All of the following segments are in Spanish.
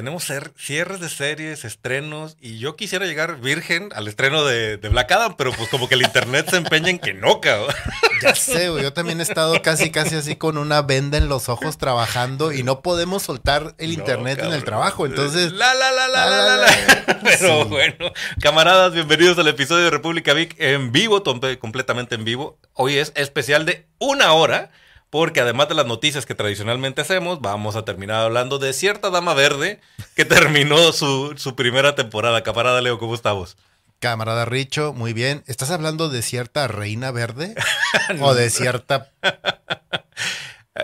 tenemos cierres de series, estrenos, y yo quisiera llegar virgen al estreno de, de Black Adam, pero pues como que el internet se empeña en que no, cabrón. Ya sé. Yo también he estado casi, casi así con una venda en los ojos trabajando y no podemos soltar el internet en el trabajo. Entonces. La, la, la, la, la, la. la. Pero bueno, camaradas, bienvenidos al episodio de República Vic en vivo, completamente en vivo. Hoy es especial de una hora porque además de las noticias que tradicionalmente hacemos, vamos a terminar hablando de cierta dama verde que terminó su, su primera temporada. Camarada Leo, ¿cómo estamos? camarada Richo, muy bien. ¿Estás hablando de cierta reina verde? ¿O de cierta...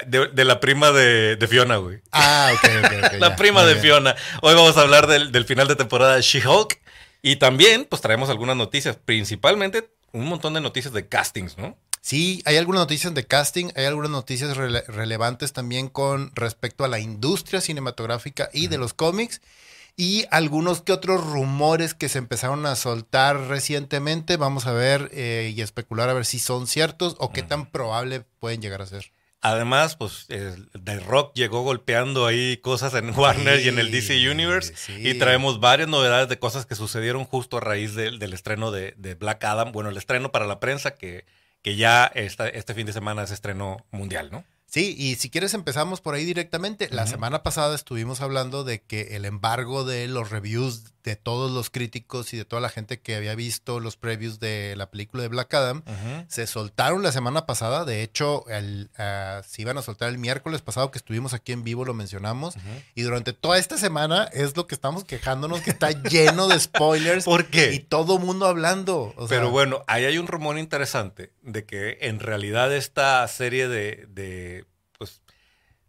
De, de la prima de, de Fiona, güey. Ah, ok, ok, ok. La ya, prima de bien. Fiona. Hoy vamos a hablar del, del final de temporada de She-Hulk. Y también, pues traemos algunas noticias, principalmente un montón de noticias de castings, ¿no? Sí, hay algunas noticias de casting, hay algunas noticias rele- relevantes también con respecto a la industria cinematográfica y de los cómics y algunos que otros rumores que se empezaron a soltar recientemente. Vamos a ver eh, y especular a ver si son ciertos o qué tan probable pueden llegar a ser. Además, pues el The Rock llegó golpeando ahí cosas en Warner y en el DC Universe. sí. Y traemos varias novedades de cosas que sucedieron justo a raíz del- del estreno de, de Black Adam. Bueno, el estreno para la prensa que, que ya esta- este fin de semana se estrenó mundial, ¿no? Sí, y si quieres empezamos por ahí directamente. La semana pasada estuvimos hablando de que el embargo de los reviews de todos los críticos y de toda la gente que había visto los previews de la película de Black Adam se soltaron la semana pasada. De hecho, el, ah, se iban a soltar el miércoles pasado que estuvimos aquí en vivo, lo mencionamos. Y durante toda esta semana es lo que estamos quejándonos, que está lleno de spoilers. ¿Por qué? Y todo mundo hablando. o sea, Pero bueno, ahí hay un rumor interesante de que en realidad esta serie de, de,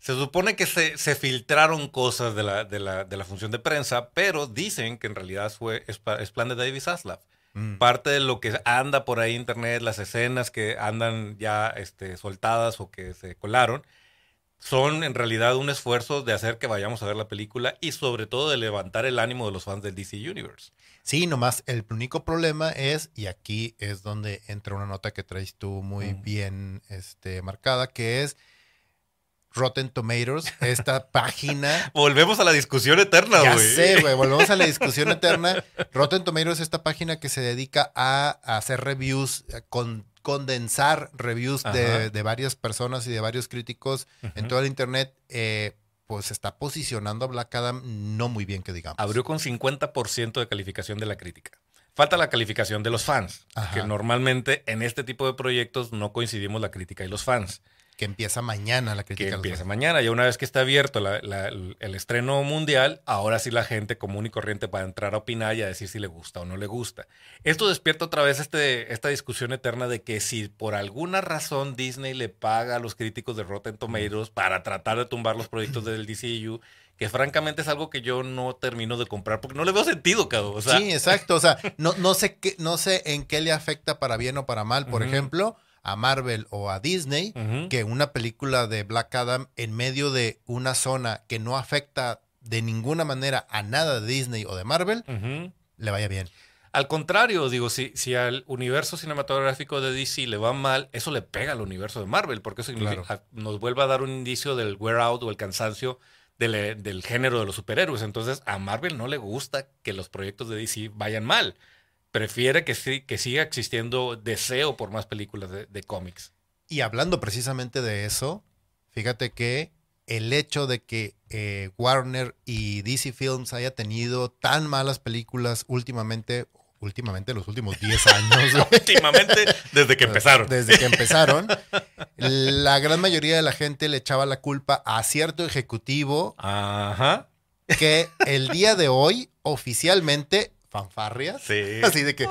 se supone que se, se filtraron cosas de la, de, la, de la función de prensa, pero dicen que en realidad fue, es, plan de David Zaslav. mm, Parte de lo que anda por ahí en internet, las escenas que andan ya este, soltadas o que se colaron, son en realidad un esfuerzo de hacer que vayamos a ver la película y sobre todo de levantar el ánimo de los fans del DC Universe. Sí, nomás el único problema es, y aquí es donde entra una nota que traes tú muy Mm. bien este, marcada, que es Rotten Tomatoes, esta página. Volvemos a la discusión eterna, ya güey. sé, güey, volvemos a la discusión eterna. Rotten Tomatoes es esta página que se dedica a, a hacer reviews, a con, condensar reviews de, de varias personas y de varios críticos en Ujú. todo el internet. eh, pues está posicionando a Black Adam no muy bien, que digamos. Abrió con 50% de calificación de la crítica. Falta la calificación de los fans, Ajá. que normalmente en este tipo de proyectos no coincidimos la crítica y los fans, Que empieza mañana la que crítica. los empieza mañana. Ya una vez que está abierto la- la- el estreno mundial, ahora sí la gente común y corriente va a entrar a opinar y a decir si le gusta o no le gusta. Esto despierta otra vez este, esta discusión eterna de que si por alguna razón Disney le paga a los críticos de Rotten Tomatoes para tratar de tumbar los proyectos del DCU, que francamente es algo que yo no termino de comprar porque no le veo sentido, cabrón. O sea, sí, exacto. O sea, no, no, sé qué, no sé en qué le afecta para bien o para mal, por ejemplo, a Marvel o a Disney, que una película de Black Adam en medio de una zona que no afecta de ninguna manera a nada de Disney o de Marvel, le vaya bien. Al contrario, digo, si, si al universo cinematográfico de DC le va mal, eso le pega al universo de Marvel, porque eso significa- nos vuelve a dar un indicio del wear out o el cansancio del, del género de los superhéroes. Entonces, a Marvel no le gusta que los proyectos de DC vayan mal. Prefiere que, sí, que siga existiendo deseo por más películas de, de cómics. Y hablando precisamente de eso, fíjate que el hecho de que eh, Warner y DC Films haya tenido tan malas películas últimamente, últimamente los últimos 10 años, Últimamente, desde que empezaron. Desde que empezaron, la gran mayoría de la gente le echaba la culpa a cierto ejecutivo Ajá. que el día de hoy oficialmente fanfarrias. Sí. Así de que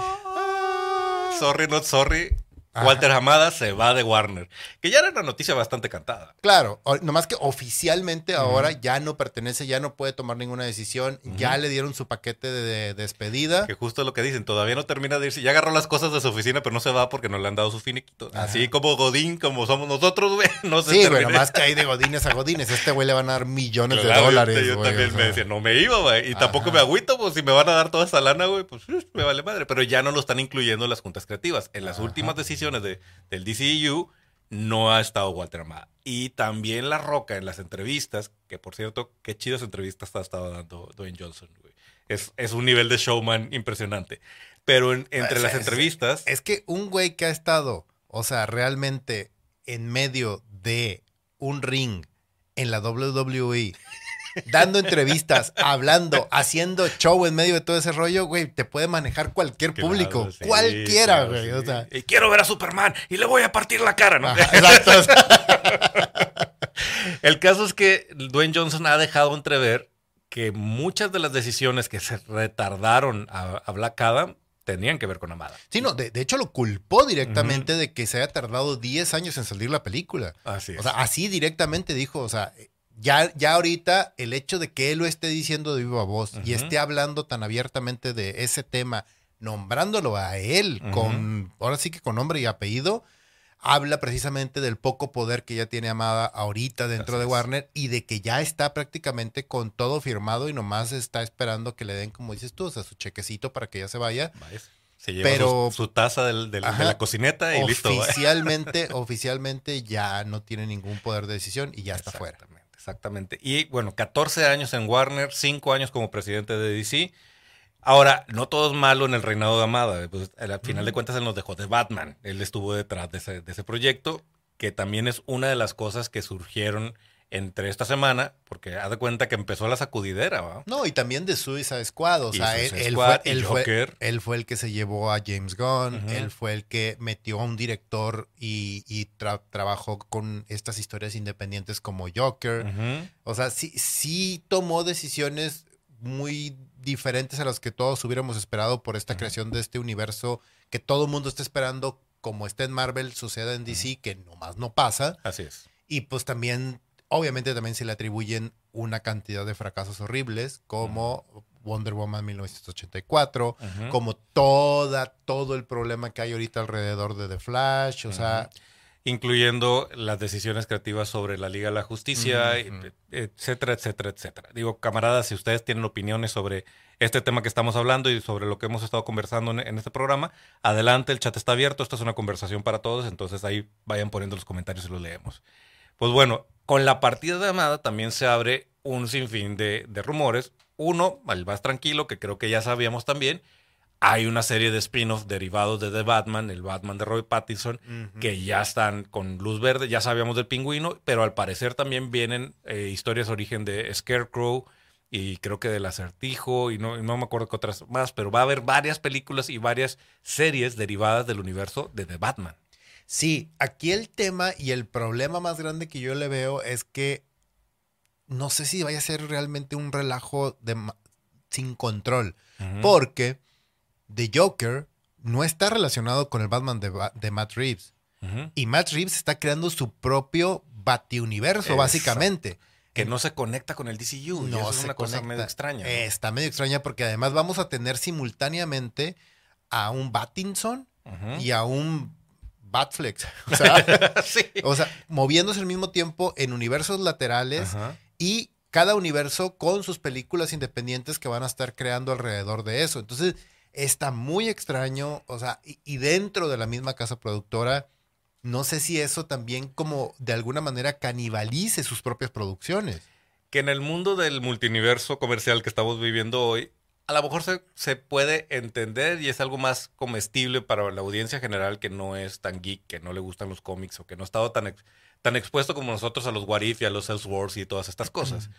Sorry, not sorry. Ajá. Walter Hamada se va de Warner. Que ya era una noticia bastante cantada. Claro, nomás que oficialmente ahora ya no pertenece, ya no puede tomar ninguna decisión, ya le dieron su paquete de, de despedida. Que justo lo que dicen, todavía no termina de irse. Ya agarró las cosas de su oficina, pero no se va porque no le han dado su finiquito. Ajá. Así como Godín, como somos nosotros, güey. No se Sí, güey, nomás que hay de godines a godines. Este güey le van a dar millones Claro, de dólares, Yo güey, también o me decía, no me iba, güey. Y tampoco me agüito, pues si me van a dar toda esa lana, güey, pues me vale madre. Pero ya no lo están incluyendo en las juntas creativas. En las últimas decisiones de, del DCU, no ha estado Walter Amada. Y también La Roca en las entrevistas, que por cierto, qué chidas entrevistas ha estado dando Dwayne Johnson, güey. Es, es un nivel de showman impresionante. Pero en- entre Es- las es- entrevistas, Es que un güey que ha estado, o sea, realmente en medio de un ring en la WWE, dando entrevistas, hablando, haciendo show en medio de todo ese rollo, güey, te puede manejar cualquier Claro, público, sí, cualquiera, claro, güey. sí. O sea, Y quiero ver a Superman y le voy a partir la cara, ¿no? ajá, exacto. El caso es que Dwayne Johnson ha dejado entrever que muchas de las decisiones que se retardaron a, a Black Adam tenían que ver con Amada. Sí, no, de, de hecho lo culpó directamente de que se haya tardado 10 años en salir la película. Así es. O sea, así directamente dijo, o sea, ya, ya ahorita el hecho de que él lo esté diciendo de viva voz y esté hablando tan abiertamente de ese tema, nombrándolo a él con, ahora sí que con nombre y apellido, habla precisamente del poco poder que ya tiene Amada ahorita dentro de. Warner y de que ya está prácticamente con todo firmado y nomás está esperando que le den, como dices tú, o sea, su chequecito para que ya se vaya. Se lleva Pero- su, su taza del- del- de la cocineta y listo. Oficialmente, oficialmente ya no tiene ningún poder de decisión y ya está fuera. Exactamente. Y bueno, 14 años en Warner, 5 años como presidente de DC. Ahora, no todo es malo en el reinado de Amada. Pues, al final de cuentas, él nos dejó de Batman. Él estuvo detrás de ese, de ese proyecto, que también es una de las cosas que surgieron entre esta semana, porque haz de cuenta que empezó la sacudidera, ¿va? No, y también de Suicide Squad. O sea, él, él Squad fue, él, fue, Joker. él fue el que se llevó a James Gunn. Él fue el que metió a un director y, y tra- trabajó con estas historias independientes como Joker. O sea, sí, sí tomó decisiones muy diferentes a las que todos hubiéramos esperado por esta creación de este universo que todo el mundo está esperando, como está en Marvel, suceda en DC, que nomás no pasa. Así es. Y pues también, obviamente también se le atribuyen una cantidad de fracasos horribles, como Wonder Woman 1984, Ujú. como toda, todo el problema que hay ahorita alrededor de The Flash, o sea, incluyendo las decisiones creativas sobre la Liga de la Justicia, etcétera, etcétera, etcétera. Digo, camaradas, si ustedes tienen opiniones sobre este tema que estamos hablando y sobre lo que hemos estado conversando en, en este programa, adelante, el chat está abierto, esta es una conversación para todos, entonces ahí vayan poniendo los comentarios y los leemos. Pues bueno, con la partida de Amada también se abre un sinfín de, de rumores. Uno, el más tranquilo, que creo que ya sabíamos también, hay una serie de spin-offs derivados de The Batman, el Batman de Robert Pattinson, que ya están con luz verde, ya sabíamos del pingüino, pero al parecer también vienen eh, historias de origen de Scarecrow y creo que del acertijo y no, y no me acuerdo qué otras más, pero va a haber varias películas y varias series derivadas del universo de The Batman. Sí, aquí el tema y el problema más grande que yo le veo es que no sé si vaya a ser realmente un relajo de sin control, porque The Joker no está relacionado con el Batman de, Matt Reeves. Y Matt Reeves está creando su propio Batiuniverso, Exacto. básicamente. Que no se conecta con el DCU. y No es se una cosa conecta. medio extraña. ¿no? Está medio extraña porque además vamos a tener simultáneamente a un Batinson Ujú. y a un Batflex. O sea, sí. o sea, moviéndose al mismo tiempo en universos laterales Ajá. y cada universo con sus películas independientes que van a estar creando alrededor de eso. Entonces, está muy extraño, o sea, y, y dentro de la misma casa productora, no sé si eso también como de alguna manera canibalice sus propias producciones. que en el mundo del multiverso comercial que estamos viviendo hoy, a lo mejor se, se puede entender y es algo más comestible para la audiencia general que no es tan geek, que no le gustan los cómics o que no ha estado tan, ex- tan expuesto como nosotros a los What If y a los Elseworlds y todas estas cosas.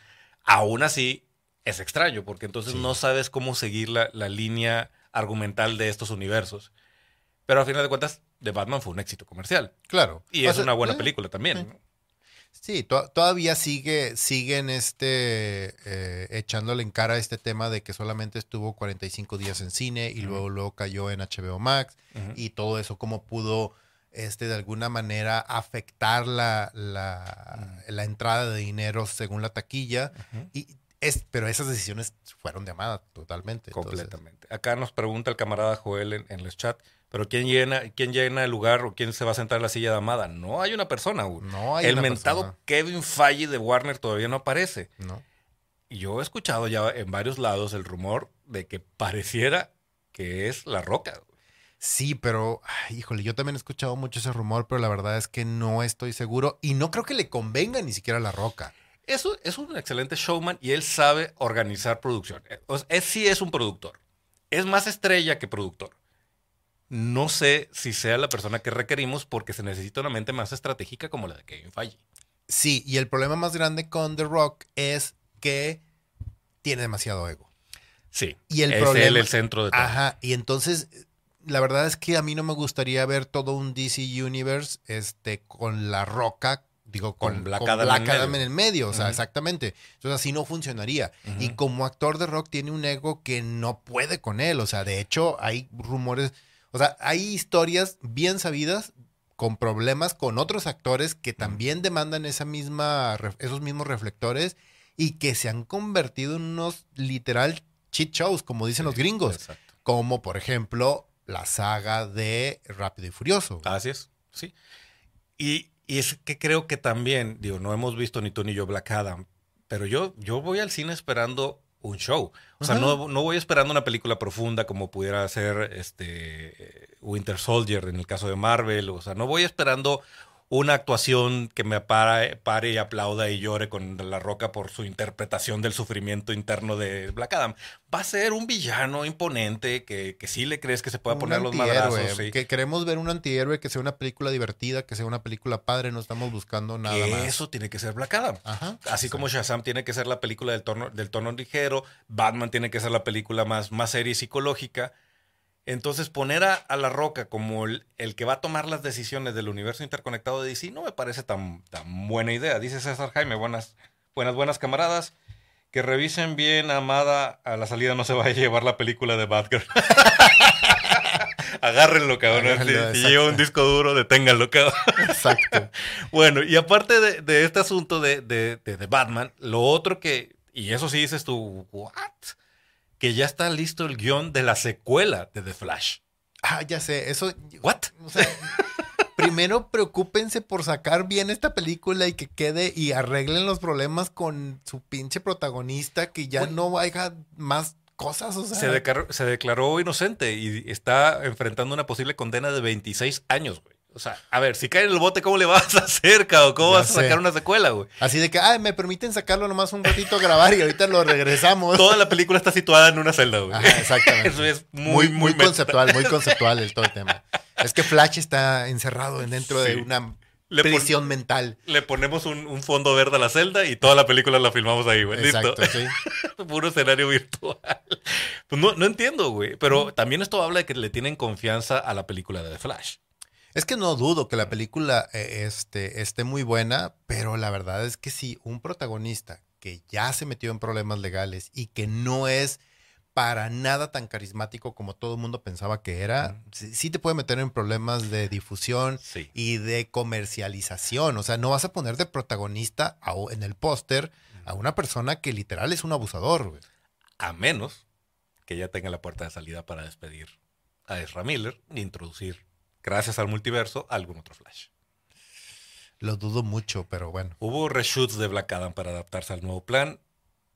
Aún así, es extraño porque entonces Sí. no sabes cómo seguir la, la línea argumental de estos universos. Pero a final de cuentas, The Batman fue un éxito comercial. Claro. Y O es sea, una buena eh, película también. Sí, to- todavía sigue, siguen este, eh, echándole en cara este tema de que solamente estuvo 45 días en cine y luego, luego cayó en HBO Max y todo eso, cómo pudo este, de alguna manera afectar la, la, la entrada de dinero según la taquilla. Y es, pero esas decisiones fueron de amada totalmente. entonces- Completamente. Acá nos pregunta el camarada Joel en, en el chat, pero ¿quién llena, ¿quién llena el lugar o quién se va a sentar en la silla de Amada? No hay una persona no hay el una mentado persona, Kevin Feige de Warner todavía no aparece. ¿no? Yo he escuchado ya en varios lados el rumor de que pareciera que es La Roca. Sí, pero, ay, híjole, yo también he escuchado mucho ese rumor, pero la verdad es que no estoy seguro y no creo que le convenga ni siquiera a La Roca. Eso es un excelente showman y él sabe organizar producción. O sea, es, sí es un productor. Es más estrella que productor. No sé si sea la persona que requerimos porque se necesita una mente más estratégica como la de Kevin Feige. Sí, y el problema más grande con The Rock es que tiene demasiado ego. Sí. Y el es problema- él el centro de todo. Ajá, y entonces la verdad es que a mí no me gustaría ver todo un DC Universe este con la roca, digo con, Con Black con Adam Black en Adam medio. en el medio, o sea, exactamente. Entonces así no funcionaría. Y como actor de rock tiene un ego que no puede con él, o sea, de hecho hay rumores, o sea, hay historias bien sabidas con problemas con otros actores que también demandan esa misma, esos mismos reflectores y que se han convertido en unos literal cheat shows, como dicen los gringos Exacto. como por ejemplo la saga de Rápido y Furioso. Así es, sí. Y, y es que creo que también, digo, no hemos visto ni tú ni yo Black Adam, pero yo, yo voy al cine esperando un show. O sea, no, no voy esperando una película profunda como pudiera ser este Winter Soldier en el caso de Marvel. O sea, no voy esperando una actuación que me pare, pare y aplauda y llore con la roca por su interpretación del sufrimiento interno de Black Adam. Va a ser un villano imponente que, que sí le crees que se pueda Un poner los madrazos. sí. que queremos ver un antihéroe que sea una película divertida, que sea una película padre, no estamos buscando nada que más. eso tiene que ser Black Adam. Ajá. Así como Shazam tiene que ser la película del tono, del tono ligero, Batman tiene que ser la película más, más seria y psicológica. Entonces, poner a, a La Roca como el, el que va a tomar las decisiones del universo interconectado de DC no me parece tan, tan buena idea. Dice César Jaime, buenas, buenas, buenas camaradas. Que revisen bien, Amada, a la salida no se vaya a llevar la película de Batgirl. Agárrenlo, cabrón. Si- Agárrenlo, si, lleva un disco duro, deténganlo, cabrón. Exacto. Bueno, y aparte de, de este asunto de, de- de- de Batman, lo otro que, y eso sí dices tú, ¿what? Que ya está listo el guion de la secuela de The Flash. Ah, ya sé, eso. ¿What? O sea, primero preocúpense por sacar bien esta película y que quede y arreglen los problemas con su pinche protagonista, que ya no haya más cosas. O sea, Se, declaró, se declaró inocente y está enfrentando una posible condena de 26 años, güey. O sea, a ver, si cae en el bote, ¿cómo le vas a hacer, cabrón? ¿Cómo Ya vas a sacar una secuela, güey? Así de que, ay, me permiten sacarlo nomás un ratito a grabar y ahorita lo regresamos. Toda la película está situada en una celda, güey. Ajá, exactamente. Eso es muy, muy, muy, muy meta. conceptual, muy conceptual el todo el tema. Es que Flash está encerrado en- dentro Sí. de una Le pon- prisión mental. Le ponemos un, un fondo verde a la celda y toda la película la filmamos ahí, güey. Listo. Exacto, sí. Puro escenario virtual. Pues no, no entiendo, güey. Pero también esto habla de que le tienen confianza a la película de The Flash. Es que no dudo que la película eh, este, esté muy buena, pero la verdad es que si un protagonista que ya se metió en problemas legales y que no es para nada tan carismático como todo el mundo pensaba que era, sí, sí te puede meter en problemas de difusión Sí. y de comercialización. O sea, no vas a poner de protagonista a- en el póster a una persona que literal es un abusador. güey. A menos que ya tenga la puerta de salida para despedir a Ezra Miller e introducir, gracias al multiverso, algún otro Flash. Lo dudo mucho, pero bueno. Hubo reshoots de Black Adam para adaptarse al nuevo plan.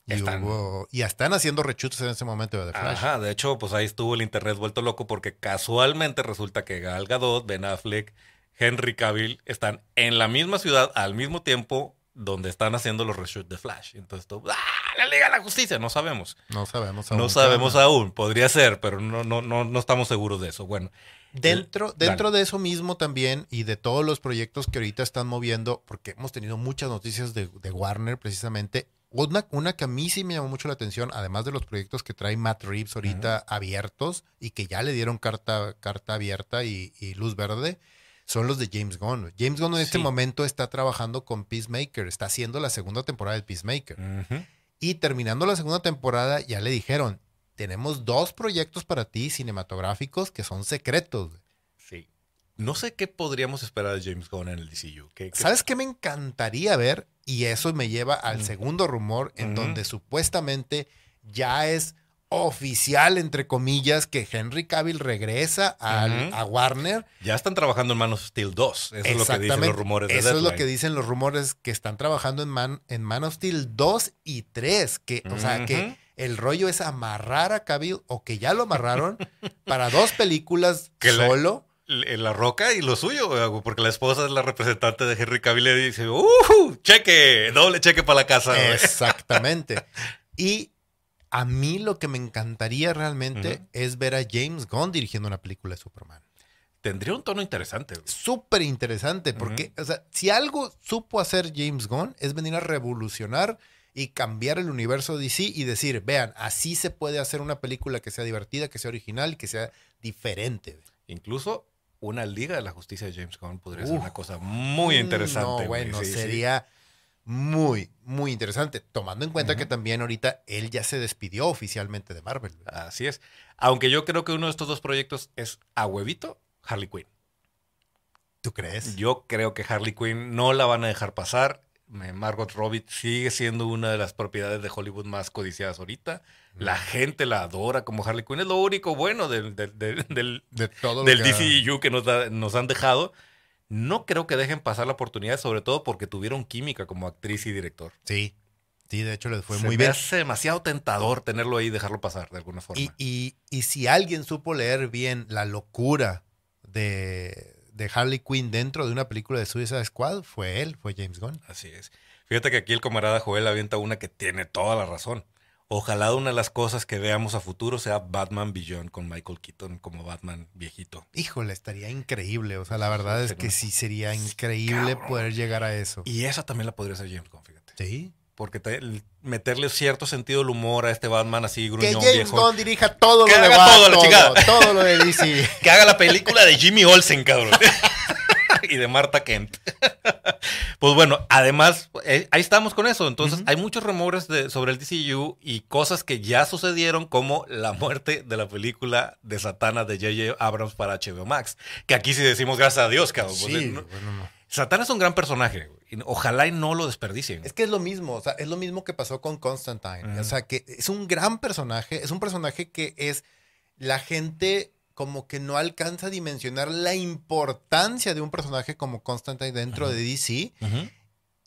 Y, Están- hubo- y están haciendo rechutes en ese momento de The Flash. Ajá, de hecho, pues ahí estuvo el internet vuelto loco porque casualmente resulta que Gal Gadot, Ben Affleck, Henry Cavill están en la misma ciudad al mismo tiempo donde están haciendo los reshoots de Flash. Entonces, todo, ¡ah! La Liga de la Justicia, no sabemos. No sabemos No aún. sabemos aún, podría ser, pero no, no, no, no estamos seguros de eso. Bueno, Dentro, Dale. dentro de eso mismo también y de todos los proyectos que ahorita están moviendo, porque hemos tenido muchas noticias de, de Warner precisamente, una, una que a mí sí me llamó mucho la atención, además de los proyectos que trae Matt Reeves ahorita abiertos y que ya le dieron carta, carta abierta y, y luz verde, son los de James Gunn. James Gunn en este Sí. momento está trabajando con Peacemaker, está haciendo la segunda temporada de Peacemaker. ujú, Y terminando la segunda temporada, ya le dijeron, tenemos dos proyectos para ti cinematográficos que son secretos. güey". sí. No sé qué podríamos esperar de James Gunn en el DCU. ¿Qué- qué- ¿Sabes qué me encantaría ver? Y eso me lleva al Mm. segundo rumor en Ujú. donde supuestamente ya es oficial, entre comillas, que Henry Cavill regresa al- a Warner. Ya están trabajando en Man of Steel 2. Eso es lo que dicen los rumores de Eso es lo que dicen los rumores que están trabajando en Man, en Man of Steel 2 y 3. Que, O sea, que. El rollo es amarrar a Cavill o que ya lo amarraron para dos películas Que la- solo. En la roca y lo suyo, güey, porque la esposa es la representante de Henry Cavill y dice, ¡uh! Cheque, doble cheque para la casa. güey". Exactamente. y a mí lo que me encantaría realmente es ver a James Gunn dirigiendo una película de Superman. Tendría un tono interesante. Súper interesante, porque, o sea, si algo supo hacer James Gunn es venir a revolucionar y cambiar el universo DC y decir, vean, así se puede hacer una película que sea divertida, que sea original y que sea diferente. Incluso una Liga de la Justicia de James Gunn podría ser una cosa muy interesante. No, bueno, Sí, sí. sería muy, muy interesante, tomando en cuenta que también ahorita él ya se despidió oficialmente de Marvel. Así es. Aunque yo creo que uno de estos dos proyectos es a huevito Harley Quinn. ¿Tú crees? Yo creo que Harley Quinn no la van a dejar pasar. Margot Robbie sigue siendo una de las propiedades de Hollywood más codiciadas ahorita. La gente la adora como Harley Quinn. Es lo único bueno del, del, del- De todo del que- DCU que nos, da- nos han dejado. No creo que dejen pasar la oportunidad, sobre todo porque tuvieron química como actriz y director. Sí, sí, de hecho les fue Se muy me bien. hace demasiado tentador tenerlo ahí y dejarlo pasar de alguna forma. Y, y, y si alguien supo leer bien la locura de, de Harley Quinn dentro de una película de Suicide Squad, fue él, fue James Gunn. Así es. Fíjate que aquí el camarada Joel avienta una que tiene toda la razón. Ojalá una de las cosas que veamos a futuro sea Batman Beyond con Michael Keaton como Batman viejito. Híjole, estaría increíble. O sea, la verdad es que sí sería increíble Cabrón. poder llegar a eso. Y esa también la podría hacer James Gunn, fíjate. Sí. Porque te- meterle cierto sentido del humor a este Batman así Que gruñón James viejo. Gunn dirija todo Que lo de haga Bat- todo, la chingada. todo lo de DC. Que haga la película de Jimmy Olsen, cabrón. y de Marta Kent. pues bueno, además, eh, ahí estamos con eso. Entonces, hay muchos rumores de- sobre el DCU y cosas que ya sucedieron, como la muerte de la película de Satana de J.J. Abrams para HBO Max. Que aquí sí decimos gracias a Dios, cabrón. Pues, Sí, eh, no- bueno, no. Satana es un gran personaje. Ojalá y no lo desperdicien. Es que es lo mismo, o sea, es lo mismo que pasó con Constantine. O sea, que es un gran personaje, es un personaje que es la gente como que no alcanza a dimensionar la importancia de un personaje como Constantine dentro de DC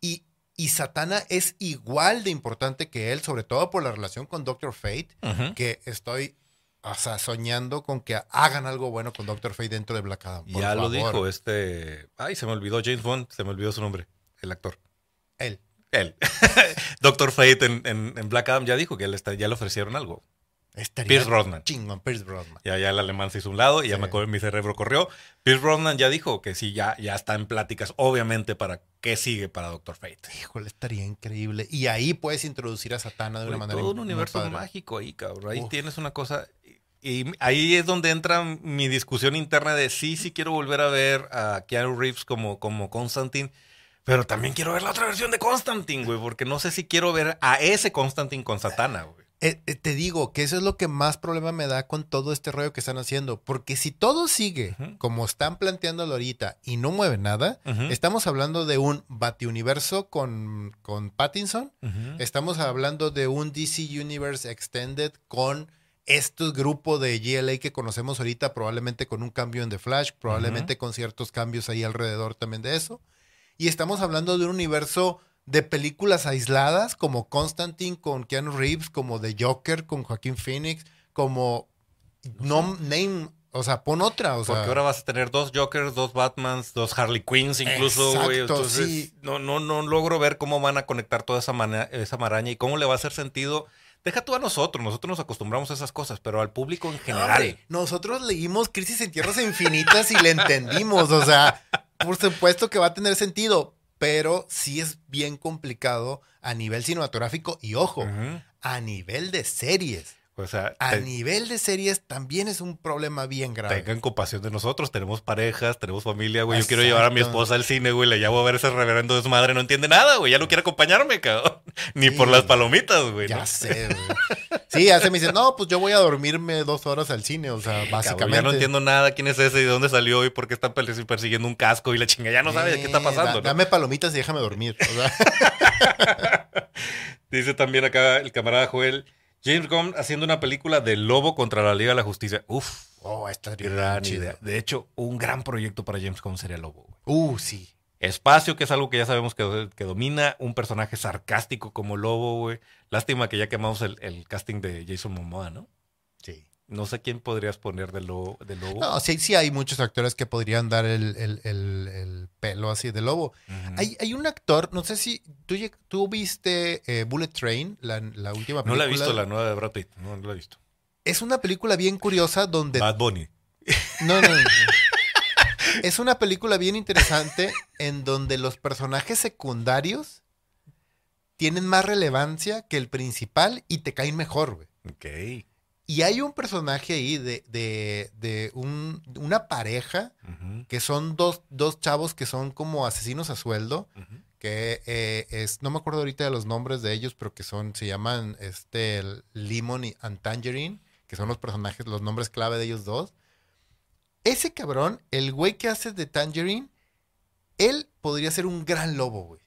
y, y Satana es igual de importante que él, sobre todo por la relación con Doctor Fate, que estoy o sea, soñando con que hagan algo bueno con Doctor Fate dentro de Black Adam. por Ya lo dijo este. Ay, se me olvidó James Bond, se me olvidó su nombre, el actor. Él. Él. Doctor Fate en, en- en Black Adam ya dijo que él está- ya le ofrecieron algo. Estaría Pierce Brosnan. Chingón, Pierce Brosnan. Ya, ya el alemán se hizo un lado y ya me acuerdo, mi cerebro corrió. Pierce Brosnan ya dijo que sí, ya, ya está en pláticas, obviamente, para qué sigue para Doctor Fate. Híjole, estaría increíble. Y ahí puedes introducir a Satana de una manera todo un universo mágico ahí, cabrón. Ahí Uf. tienes una cosa. Y ahí es donde entra mi discusión interna de sí, sí quiero volver a ver a Keanu Reeves como, como Constantine, pero también quiero ver la otra versión de Constantine, güey, porque no sé si quiero ver a ese Constantine con Satana, güey. Eh, eh, te digo que eso es lo que más problema me da con todo este rollo que están haciendo. Porque si todo sigue como están planteándolo ahorita y no mueve nada, estamos hablando de un Batiuniverso con, con Pattinson. Estamos hablando de un DC Universe Extended con estos grupos de GLA que conocemos ahorita, probablemente con un cambio en The Flash, probablemente con ciertos cambios ahí alrededor también de eso. Y estamos hablando de un universo de películas aisladas como Constantine con Keanu Reeves, como The Joker con Joaquín Phoenix, como no name, o sea, pon otra, o sea, Porque ahora vas a tener dos Jokers, dos Batmans, dos Harley Quinns incluso, güey. Entonces, sí. no, no, no logro ver cómo van a conectar toda esa, mana- esa maraña y cómo le va a hacer sentido. Deja tú a nosotros, nosotros nos acostumbramos a esas cosas, pero al público en general. Hombre, nosotros leímos Crisis en Tierras Infinitas y le entendimos. O sea, por supuesto que va a tener sentido, pero sí es bien complicado a nivel cinematográfico y ojo, a nivel de series. O sea, A te- nivel de series también es un problema bien grave. tengan compasión de nosotros, tenemos parejas, tenemos familia, güey. Yo quiero llevar a mi esposa al cine, güey, le llevo a ver ese reverendo de su madre, no entiende nada, güey, ya no quiere acompañarme, cabrón. Ni Sí. por las palomitas, güey. Ya ¿no? sé, güey. Sí, ya se me dice, no, pues yo voy a dormirme dos horas al cine, o sea, Cabrón, básicamente. ya no entiendo nada quién es ese y de dónde salió y por qué está persi- persiguiendo un casco y la chinga ya no sabe de qué está pasando. da- ¿no? Dame palomitas y déjame dormir. o sea. Dice también acá el camarada Joel, James Gunn haciendo una película de Lobo contra la Liga de la Justicia. Uf, oh, estaría gran chido. idea. De hecho, un gran proyecto para James Gunn sería Lobo. güey. Uh, sí. Espacio, que es algo que ya sabemos que, que domina. Un personaje sarcástico como Lobo, güey. Lástima que ya quemamos el, el casting de Jason Momoa, ¿no? No sé quién podrías poner de, lo, de Lobo. No, sí, sí hay muchos actores que podrían dar el, el- el- el pelo así de lobo. Hay, hay un actor, no sé si tú, tú viste eh, Bullet Train, la, la última película. no la he visto, la nueva de Brad Pitt. No, no la he visto. Es una película bien curiosa donde... Bad Bunny. No, no, no. Es una película bien interesante en donde los personajes secundarios tienen más relevancia que el principal y te caen mejor, güey. Ok. Y hay un personaje ahí de, de, de un- una pareja que son dos, dos chavos que son como asesinos a sueldo, que eh, es, no me acuerdo ahorita de los nombres de ellos, pero que son, se llaman este Lemon y and Tangerine, que son los personajes, los nombres clave de ellos dos. Ese cabrón, el güey que hace de Tangerine, él podría ser un gran lobo, güey.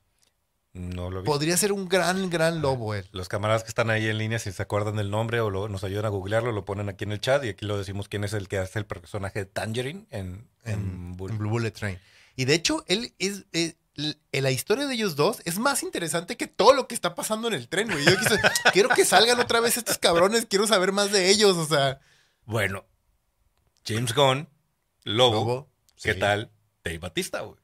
No lo visto. Podría ser un gran, gran lobo él. Los camaradas que están ahí en línea, si se acuerdan del nombre o lo- nos ayudan a googlearlo, lo ponen aquí en el chat y aquí lo decimos quién es el que hace el personaje de Tangerine en, en, en, Bull- en Blue Bullet Train. Y de hecho, él es, es- l- la historia de ellos dos es más interesante que todo lo que está pasando en el tren, güey. Yo quise- quiero que salgan otra vez estos cabrones, quiero saber más de ellos, o sea. Bueno, James Gunn, Lobo, Lobo, ¿qué sí. tal? Dave Batista, güey.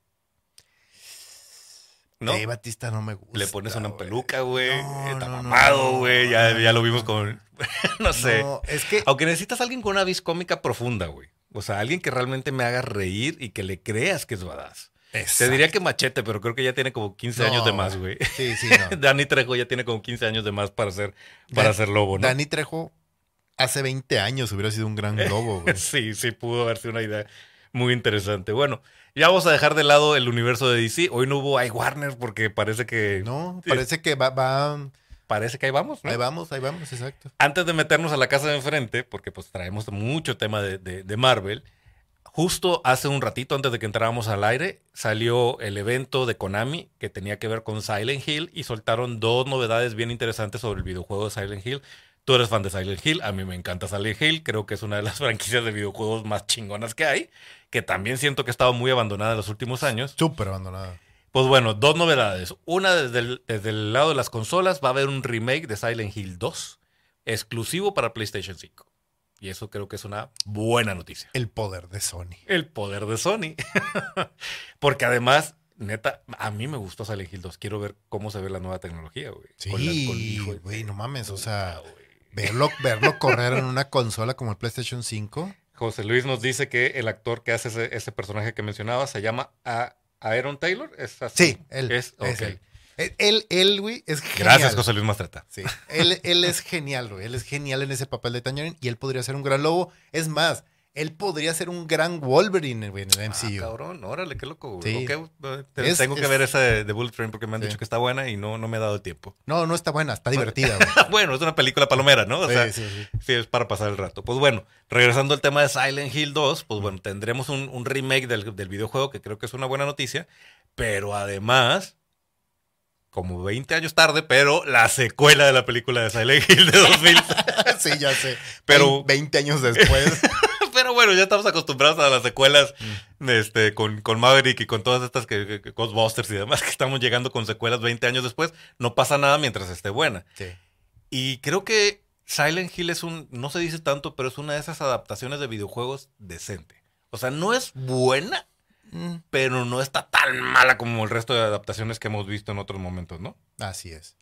¿No? Dave Batista no me gusta. Le pones una güey. peluca, güey. No, Está no, mamado, güey. ya, no, ya lo vimos con. no sé. Es que. Aunque necesitas a alguien con una vis cómica profunda, güey. O sea, alguien que realmente me haga reír y que le creas que es badass. Te diría que Machete, pero creo que ya tiene como 15 años de más, güey. Sí, sí, no. Danny Trejo ya tiene como 15 años de más para ser, para Dan- ser lobo, ¿no? Danny Trejo hace 20 años hubiera sido un gran lobo, güey. Sí, sí, pudo haber sido una idea muy interesante. Bueno, ya vamos a dejar de lado el universo de DC. Hoy no hubo iWarner porque parece que. No, parece que va, va- Parece que ahí vamos, ¿no? Ahí vamos, ahí vamos, exacto. Antes de meternos a la casa de enfrente, porque pues traemos mucho tema de, de- de Marvel, justo hace un ratito antes de que entráramos al aire, salió el evento de Konami que tenía que ver con Silent Hill y soltaron dos novedades bien interesantes sobre el videojuego de Silent Hill. Tú eres fan de Silent Hill, a mí me encanta Silent Hill, creo que es una de las franquicias de videojuegos más chingonas que hay, que también siento que ha estado muy abandonada en los últimos años. Súper abandonada. Pues bueno, dos novedades. Una desde el, desde el lado de las consolas va a haber un remake de Silent Hill 2 exclusivo para PlayStation 5. Y eso creo que es una buena noticia. El poder de Sony. El poder de Sony. Porque además, neta, a mí me gustó Silent Hill 2. Quiero ver cómo se ve la nueva tecnología, güey. Sí, güey, no mames, o sea, güey. Verlo, verlo correr en una consola como el PlayStation 5. José Luis nos dice que el actor que hace ese, ese personaje que mencionaba se llama A- Aaron Taylor. ¿Es así? Sí, él. Es. Él, él, él, güey, es genial. Gracias, José Luis Mastreta. Sí, él, él es genial, güey. Él es genial en ese papel de Tangerine y él podría ser un gran lobo. Es más, él podría ser un gran Wolverine, en el Ah, MCU. cabrón, órale, qué loco. Sí. Eh, te- Es- tengo que es- ver esa de, de Bullet Train porque me han Sí. dicho que está buena y no, no me he dado tiempo. no, no está buena, está divertida, bueno, es una película palomera, ¿no? O Sí, sea, sí, sí. sí, es para pasar el rato. Pues bueno, regresando al tema de Silent Hill 2, pues bueno, tendremos un, un remake del, del videojuego que creo que es una buena noticia, pero además, como 20 años tarde, pero la secuela de la película de Silent Hill de 2000. sí, ya sé. Pero- Vein- 20 años después. Pero bueno, ya estamos acostumbrados a las secuelas Mm. este, con, con Maverick y con todas estas que, que- Ghostbusters y demás que estamos llegando con secuelas 20 años después. No pasa nada mientras esté buena. sí. Y creo que Silent Hill es un, no se dice tanto, pero es una de esas adaptaciones de videojuegos decente. O sea, no es buena, Mm, pero no está tan mala como el resto de adaptaciones que hemos visto en otros momentos, ¿no? Así es.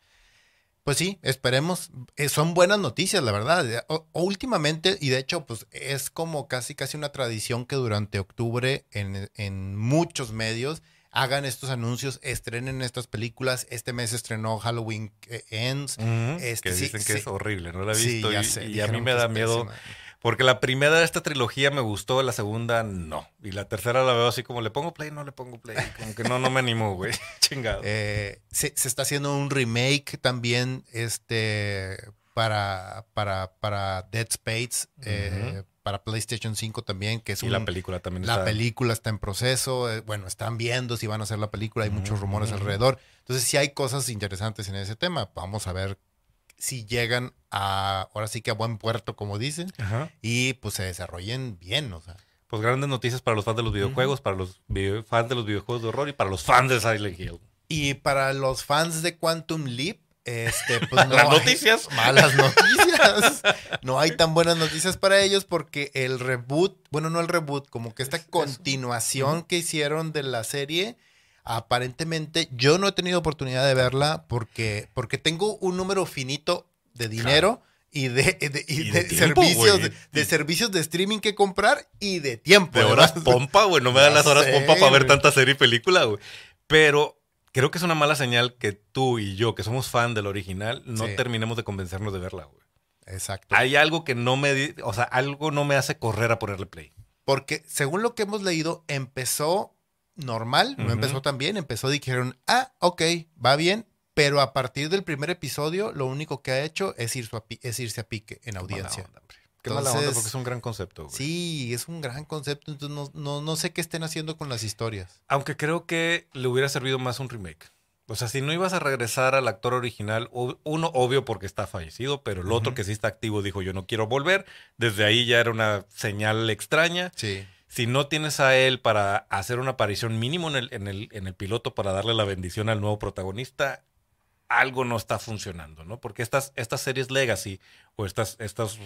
Pues sí, esperemos. Eh, son buenas noticias, la verdad. O- o últimamente, y de hecho, pues es como casi casi una tradición que durante octubre en, en muchos medios hagan estos anuncios, estrenen estas películas. Este mes estrenó Halloween eh, Ends. Este, que sí, dicen que sí. es horrible, no la he Sí, visto ya y, sé, y a mí me da miedo. Porque la primera de esta trilogía me gustó, la segunda no. Y la tercera la veo así como le pongo play, no le pongo play. Como que no, no me animo, güey. Chingado. Eh, se, se está haciendo un remake también este, para, para, para Dead Space, eh, para PlayStation 5 también, que es y un, la película también La está. película está en proceso. eh, bueno, están viendo si van a hacer la película. Hay muchos rumores alrededor. Entonces, sí hay cosas interesantes en ese tema. Vamos a ver si llegan a, ahora sí que a buen puerto, como dicen, Ajá. y pues se desarrollen bien. O sea, Pues grandes noticias para los fans de los videojuegos, para los fans de los videojuegos de horror y para los fans de Silent Hill. Y para los fans de Quantum Leap, este, pues no Las hay noticias. malas noticias. no hay tan buenas noticias para ellos porque el reboot, bueno, no el reboot, como que esta Es- es- continuación que hicieron de la serie, aparentemente yo no he tenido oportunidad de verla porque, porque tengo un número finito de dinero. Y de, de- y Y de de tiempo, servicios, de, servicios de streaming que comprar y de tiempo. De horas además. pompa, güey. No me dan las horas sé, pompa para ver tanta serie y película, güey. Pero creo que es una mala señal que tú y yo, que somos fan del original, no Sí. terminemos de convencernos de verla, güey. Exacto. Hay algo que no me... O sea, algo no me hace correr a ponerle play. Porque según lo que hemos leído, empezó normal, no empezó tan bien, empezó, dijeron, ah, ok, va bien, pero a partir del primer episodio, lo único que ha hecho es, ir a pi- es irse a pique en audiencia. Mala onda. Qué mala onda Entonces- porque es un gran concepto, güey. Sí, es un gran concepto, entonces no, no, no sé qué estén haciendo con las historias. Aunque creo que le hubiera servido más un remake. O sea, si no ibas a regresar al actor original, uno obvio porque está fallecido, pero el otro que sí está activo dijo yo no quiero volver. Desde ahí ya era una señal extraña. Sí. Si no tienes a él para hacer una aparición mínimo en el, en el, en el piloto para darle la bendición al nuevo protagonista, algo no está funcionando, ¿no? Porque estas, estas series legacy o estas, estas,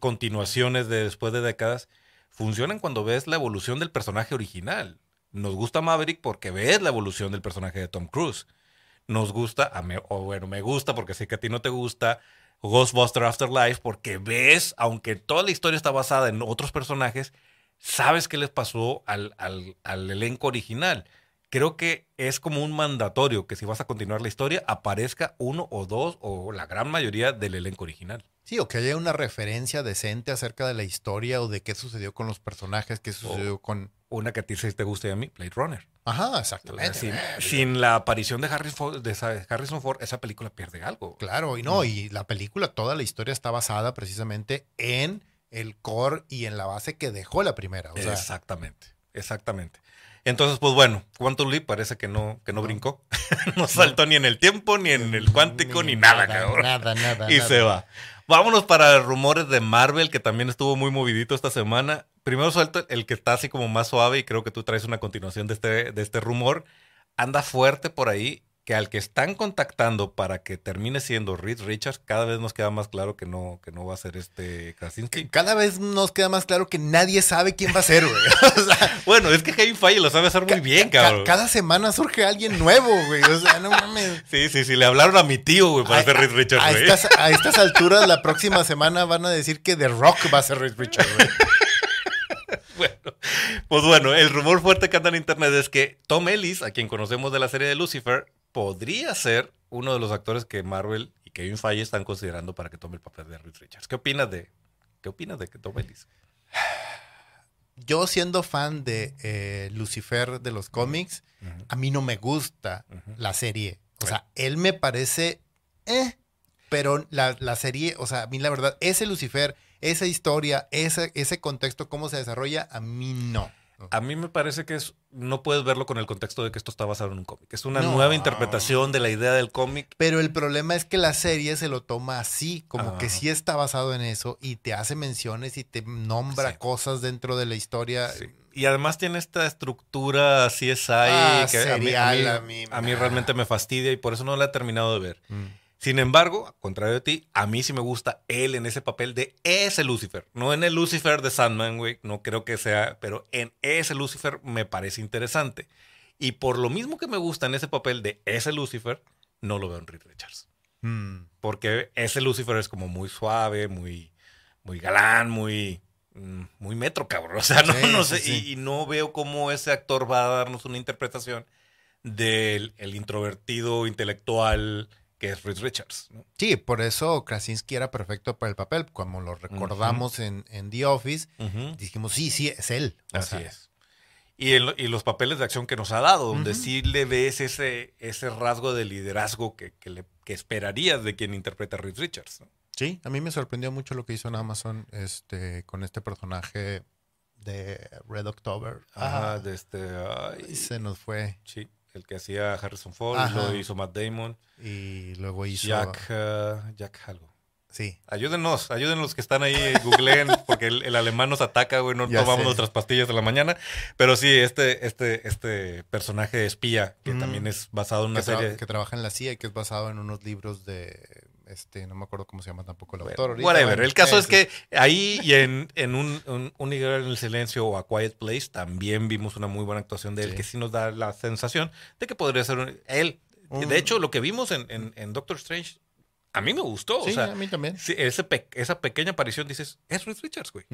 continuaciones de después de décadas funcionan cuando ves la evolución del personaje original. Nos gusta Maverick porque ves la evolución del personaje de Tom Cruise. Nos gusta, a mí- o bueno, me gusta porque sé que a ti no te gusta, Ghostbuster Afterlife porque ves, aunque toda la historia está basada en otros personajes, sabes qué les pasó al, al- al elenco original. Creo que es como un mandatorio que si vas a continuar la historia, aparezca uno o dos o la gran mayoría del elenco original. Sí, o que haya una referencia decente acerca de la historia o de qué sucedió con los personajes, qué sucedió con... Una que a ti te guste y a mí, Blade Runner. Ajá, O sea, exactamente. sin, Eh, sin la aparición de Harrison Ford, de Harrison Ford, esa película pierde algo. Claro, y no, y la película, toda la historia está basada precisamente en el core y en la base que dejó la primera. O sea, exactamente, exactamente. Entonces, pues bueno, Quantum Leap parece que no, que no brincó. no saltó ni en el tiempo, ni en el cuántico, ni, nada, cabrón. Nada, nada. y nada. se va. Vámonos para rumores de Marvel, que también estuvo muy movidito esta semana. Primero suelto el que está así como más suave, y creo que tú traes una continuación de este, de este rumor. Anda fuerte por ahí, que al que están contactando para que termine siendo Reed Richards, cada vez nos queda más claro que no, que no va a ser este Krasinski. Cada vez nos queda más claro que nadie sabe quién va a ser, güey. O sea, Bueno, es que Kevin Feige lo sabe hacer muy bien, ca- cabrón. cada semana surge alguien nuevo, güey. O sea, no mames. Sí, sí, sí, le hablaron a mi tío, güey, para A- ser Reed Richards, a, güey. estas, a estas alturas, la próxima semana van a decir que The Rock va a ser Reed Richards, güey. Bueno, pues bueno, el rumor fuerte que anda en internet es que Tom Ellis, a quien conocemos de la serie de Lucifer, podría ser uno de los actores que Marvel y Kevin Feige están considerando para que tome el papel de Reed Richards. ¿Qué opinas de qué opinas de que Tom Ellis? Yo siendo fan de eh, Lucifer de los cómics, a mí no me gusta la serie. O sea, él me parece, eh, pero la, la serie, o sea, a mí la verdad, ese Lucifer, esa historia, ese, ese contexto, cómo se desarrolla, a mí no. A mí me parece que es, no puedes verlo con el contexto de que esto está basado en un cómic. Es una No. nueva interpretación de la idea del cómic. Pero el problema es que la serie se lo toma así, como que sí está basado en eso y te hace menciones y te nombra Sí. cosas dentro de la historia. Sí. Y además tiene esta estructura CSI Ah, que a mí, a mí- serial, a mí- a mí realmente me fastidia y por eso no la he terminado de ver. Mm. Sin embargo, al contrario de ti, a mí sí me gusta él en ese papel de ese Lucifer. No en el Lucifer de Sandman, güey. No creo que sea, pero en ese Lucifer me parece interesante. Y por lo mismo que me gusta en ese papel de ese Lucifer, no lo veo en Reed Richards. Mm. Porque ese Lucifer es como muy suave, muy, muy galán, muy, mm, muy metro, cabrón. O sea, no, Sí, no sé. sí. Y, y no veo cómo ese actor va a darnos una interpretación del el introvertido intelectual que es Reed Richards. ¿no? Sí, por eso Krasinski era perfecto para el papel. Como lo recordamos en, en The Office, dijimos, sí, sí, es él. O Así sea, es. Y, el- y los papeles de acción que nos ha dado, donde sí le ves ese, ese rasgo de liderazgo que, que le- que esperarías de quien interpreta a Reed Richards. ¿no? Sí, a mí me sorprendió mucho lo que hizo en Amazon este, con este personaje de Red October. Ajá, Ah, de este. ay, se nos fue. sí, el que hacía Harrison Ford, Ajá. lo hizo Matt Damon. Y luego hizo. Jack, uh, Jack algo. Sí. Ayúdenos, ayuden los que están ahí, googleen, porque el, alemán nos ataca, güey, no tomamos nuestras pastillas de la mañana. Pero sí, este, este, este personaje espía, que también es basado en una serie. que trabaja en la CIA y que es basado en unos libros de este, no me acuerdo cómo se llama tampoco el autor. whatever. el caso es que ahí y en, en un, un, un en el silencio o A Quiet Place también vimos una muy buena actuación de él que sí nos da la sensación de que podría ser él. De hecho, lo que vimos en, en, Doctor Strange a mí me gustó. Sí, o sea, a mí también. esa pequeña aparición dices, es Reed Richards, güey.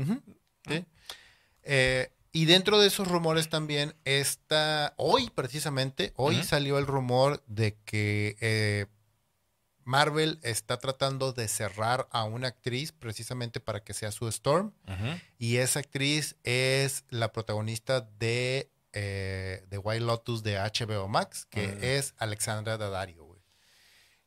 Eh, y dentro de esos rumores también está, hoy precisamente, hoy salió el rumor de que eh, Marvel está tratando de cerrar a una actriz precisamente para que sea su Storm. Y esa actriz es la protagonista de, eh, de White Lotus de HBO Max, que es Alexandra Daddario, güey.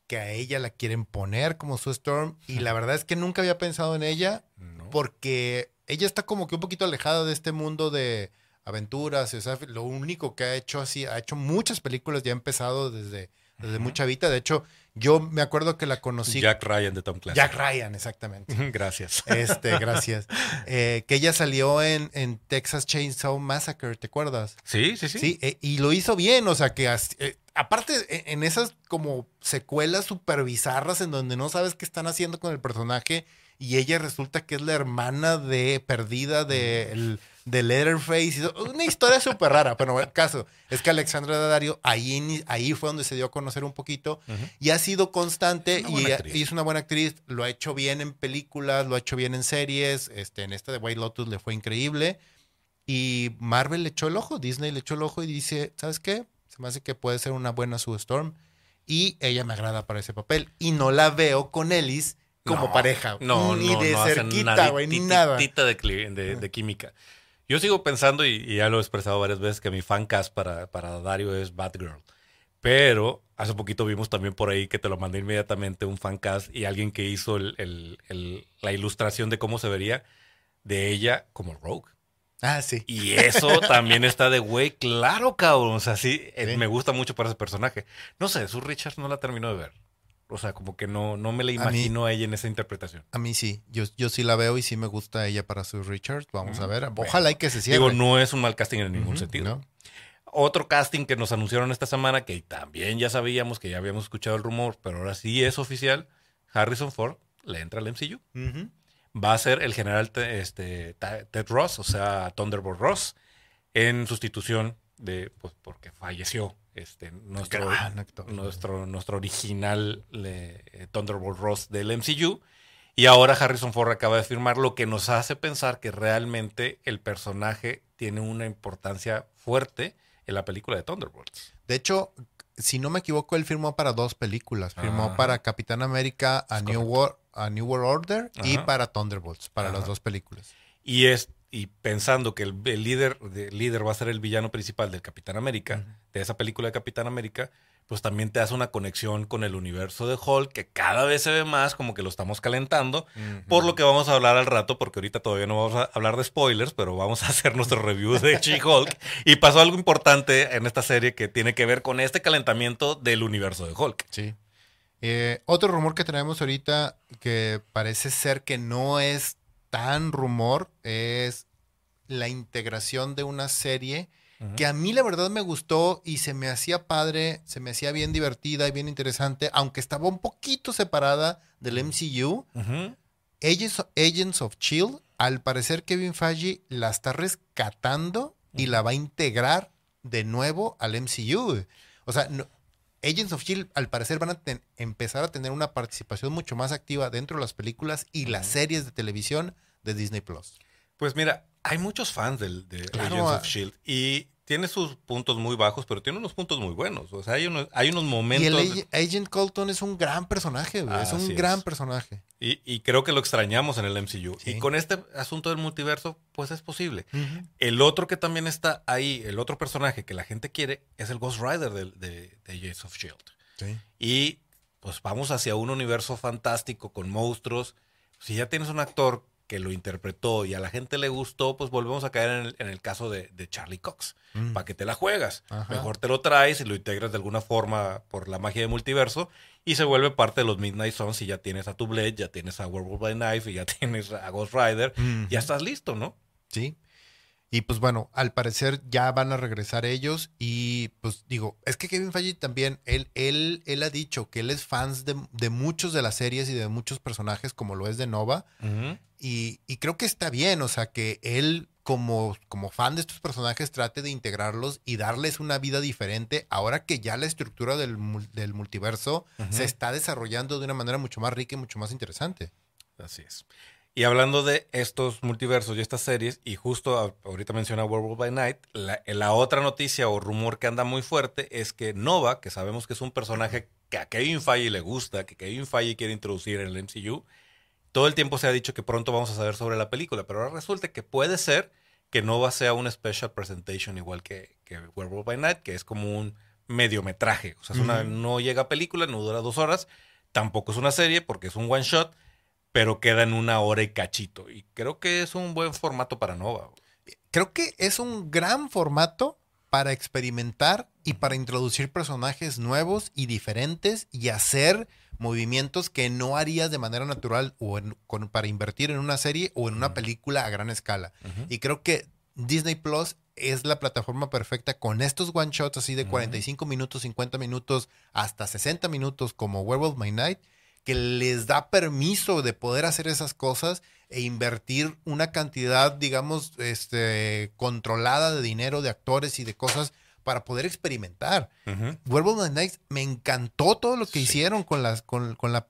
Que a ella la quieren poner como su Storm. Y la verdad es que nunca había pensado en ella porque ella está como que un poquito alejada de este mundo de aventuras. O sea, lo único que ha hecho así, ha hecho muchas películas, ya ha empezado desde, desde mucha vida. De hecho, yo me acuerdo que la conocí. Jack Ryan de Tom Clancy. Jack Ryan, exactamente. gracias. Este, gracias. Eh, que ella salió en, en, Texas Chainsaw Massacre, ¿te acuerdas? Sí, sí, sí. Sí, eh, y lo hizo bien, o sea que eh, aparte e, en esas como secuelas super bizarras en donde no sabes qué están haciendo con el personaje y ella resulta que es la hermana de perdida de de Letterface. Una historia súper rara, pero el caso es que Alexandra Daddario ahí, ahí fue donde se dio a conocer un poquito y ha sido constante y, es una buena actriz. Lo ha hecho bien en películas, lo ha hecho bien en series. Este, en esta de White Lotus le fue increíble. Y Marvel le echó el ojo, Disney le echó el ojo y dice, ¿sabes qué? Se me hace que puede ser una buena Sue Storm. Y ella me agrada para ese papel. Y no la veo con Ellis como pareja. No, ni de cerquita, güey, ni nada. De, de, química. Yo sigo pensando, y, ya lo he expresado varias veces, que mi fancast para, para Dario es Batgirl. Pero hace poquito vimos también por ahí que te lo mandé inmediatamente un fancast y alguien que hizo la ilustración de cómo se vería de ella como Rogue. Ah, sí. Y eso también está de güey, claro, cabrón. O sea, sí, eh, me gusta mucho para ese personaje. No sé, su Richard no la terminó de ver. O sea, como que no, no me la imagino a, ella en esa interpretación. A mí sí, yo, yo sí la veo y sí me gusta ella para su Richard. Vamos a ver. Ojalá y que se cierre. Digo, no es un mal casting en ningún sentido. Otro casting que nos anunciaron esta semana, que también ya sabíamos, que ya habíamos escuchado el rumor, pero ahora sí es oficial, Harrison Ford le entra al MCU. Va a ser el general este, Ted Ross, o sea, Thunderbolt Ross, en sustitución de, pues, porque falleció este, nuestro, nuestro, nuestro original eh, Thunderbolt Ross del MCU. Y ahora Harrison Ford acaba de firmar lo que nos hace pensar que realmente el personaje tiene una importancia fuerte en la película de Thunderbolts. De hecho, si no me equivoco, él firmó para dos películas. Firmó para Capitán América, a New, World, a New World Order y para Thunderbolts, para las dos películas. Y es y pensando que el, líder, líder va a ser el villano principal del Capitán América, de esa película de Capitán América, pues también te hace una conexión con el universo de Hulk, que cada vez se ve más como que lo estamos calentando, por lo que vamos a hablar al rato, porque ahorita todavía no vamos a hablar de spoilers, pero vamos a hacer nuestro review de She-Hulk. y pasó algo importante en esta serie que tiene que ver con este calentamiento del universo de Hulk. Sí. Eh, otro rumor que tenemos ahorita que parece ser que no es tan rumor es la integración de una serie que a mí la verdad me gustó y se me hacía padre, se me hacía bien divertida y bien interesante, aunque estaba un poquito separada del MCU. Agents, of Chill, al parecer Kevin Feige la está rescatando y la va a integrar de nuevo al MCU. O sea, Agents of Chill al parecer van a empezar a tener una participación mucho más activa dentro de las películas y las series de televisión de Disney Plus. Pues mira, hay muchos fans del, de Agents of Shield y tiene sus puntos muy bajos, pero tiene unos puntos muy buenos. O sea, hay unos, hay unos momentos. Y el Agent Colton es un gran personaje, es un gran personaje. Y, creo que lo extrañamos en el MCU. Y con este asunto del multiverso, pues es posible. El otro que también está ahí, el otro personaje que la gente quiere, es el Ghost Rider de, de, Agents of Shield. Y pues vamos hacia un universo fantástico con monstruos. Si ya tienes un actor que lo interpretó y a la gente le gustó, pues volvemos a caer en el, caso de, Charlie Cox. Mm. ¿Para que te la juegas? Mejor te lo traes y lo integras de alguna forma por la magia de multiverso y se vuelve parte de los Midnight Suns y ya tienes a tu Blade, ya tienes a Werewolf by Knife y ya tienes a Ghost Rider. Ya estás listo, ¿no? Sí. Y pues bueno, al parecer ya van a regresar ellos. Y pues digo, es que Kevin Feige también, él, él, él ha dicho que él es fans de, de muchos de las series y de muchos personajes, como lo es de Nova. Y, y, creo que está bien, o sea, que él como, como fan de estos personajes trate de integrarlos y darles una vida diferente ahora que ya la estructura del, del multiverso se está desarrollando de una manera mucho más rica y mucho más interesante. Así es. Y hablando de estos multiversos y estas series, y justo ahorita menciona Werewolf by Night, la, otra noticia o rumor que anda muy fuerte es que Nova, que sabemos que es un personaje que a Kevin Feige le gusta, que Kevin Feige quiere introducir en el MCU, todo el tiempo se ha dicho que pronto vamos a saber sobre la película, pero ahora resulta que puede ser que Nova sea un special presentation igual que, que Werewolf by Night, que es como un mediometraje. O sea, no llega a película, no dura dos horas, tampoco es una serie porque es un one shot pero queda en una hora y cachito. Y creo que es un buen formato para Nova. Creo que es un gran formato para experimentar y para introducir personajes nuevos y diferentes y hacer movimientos que no harías de manera natural o para invertir en una serie o en una película a gran escala. Y creo que Disney Plus es la plataforma perfecta con estos one shots así de 45 minutos, 50 minutos, hasta 60 minutos como Werewolf My Night que les da permiso de poder hacer esas cosas e invertir una cantidad, digamos, este, controlada de dinero, de actores y de cosas para poder experimentar. Werewolf Nights me encantó todo lo que hicieron con, las, con, con la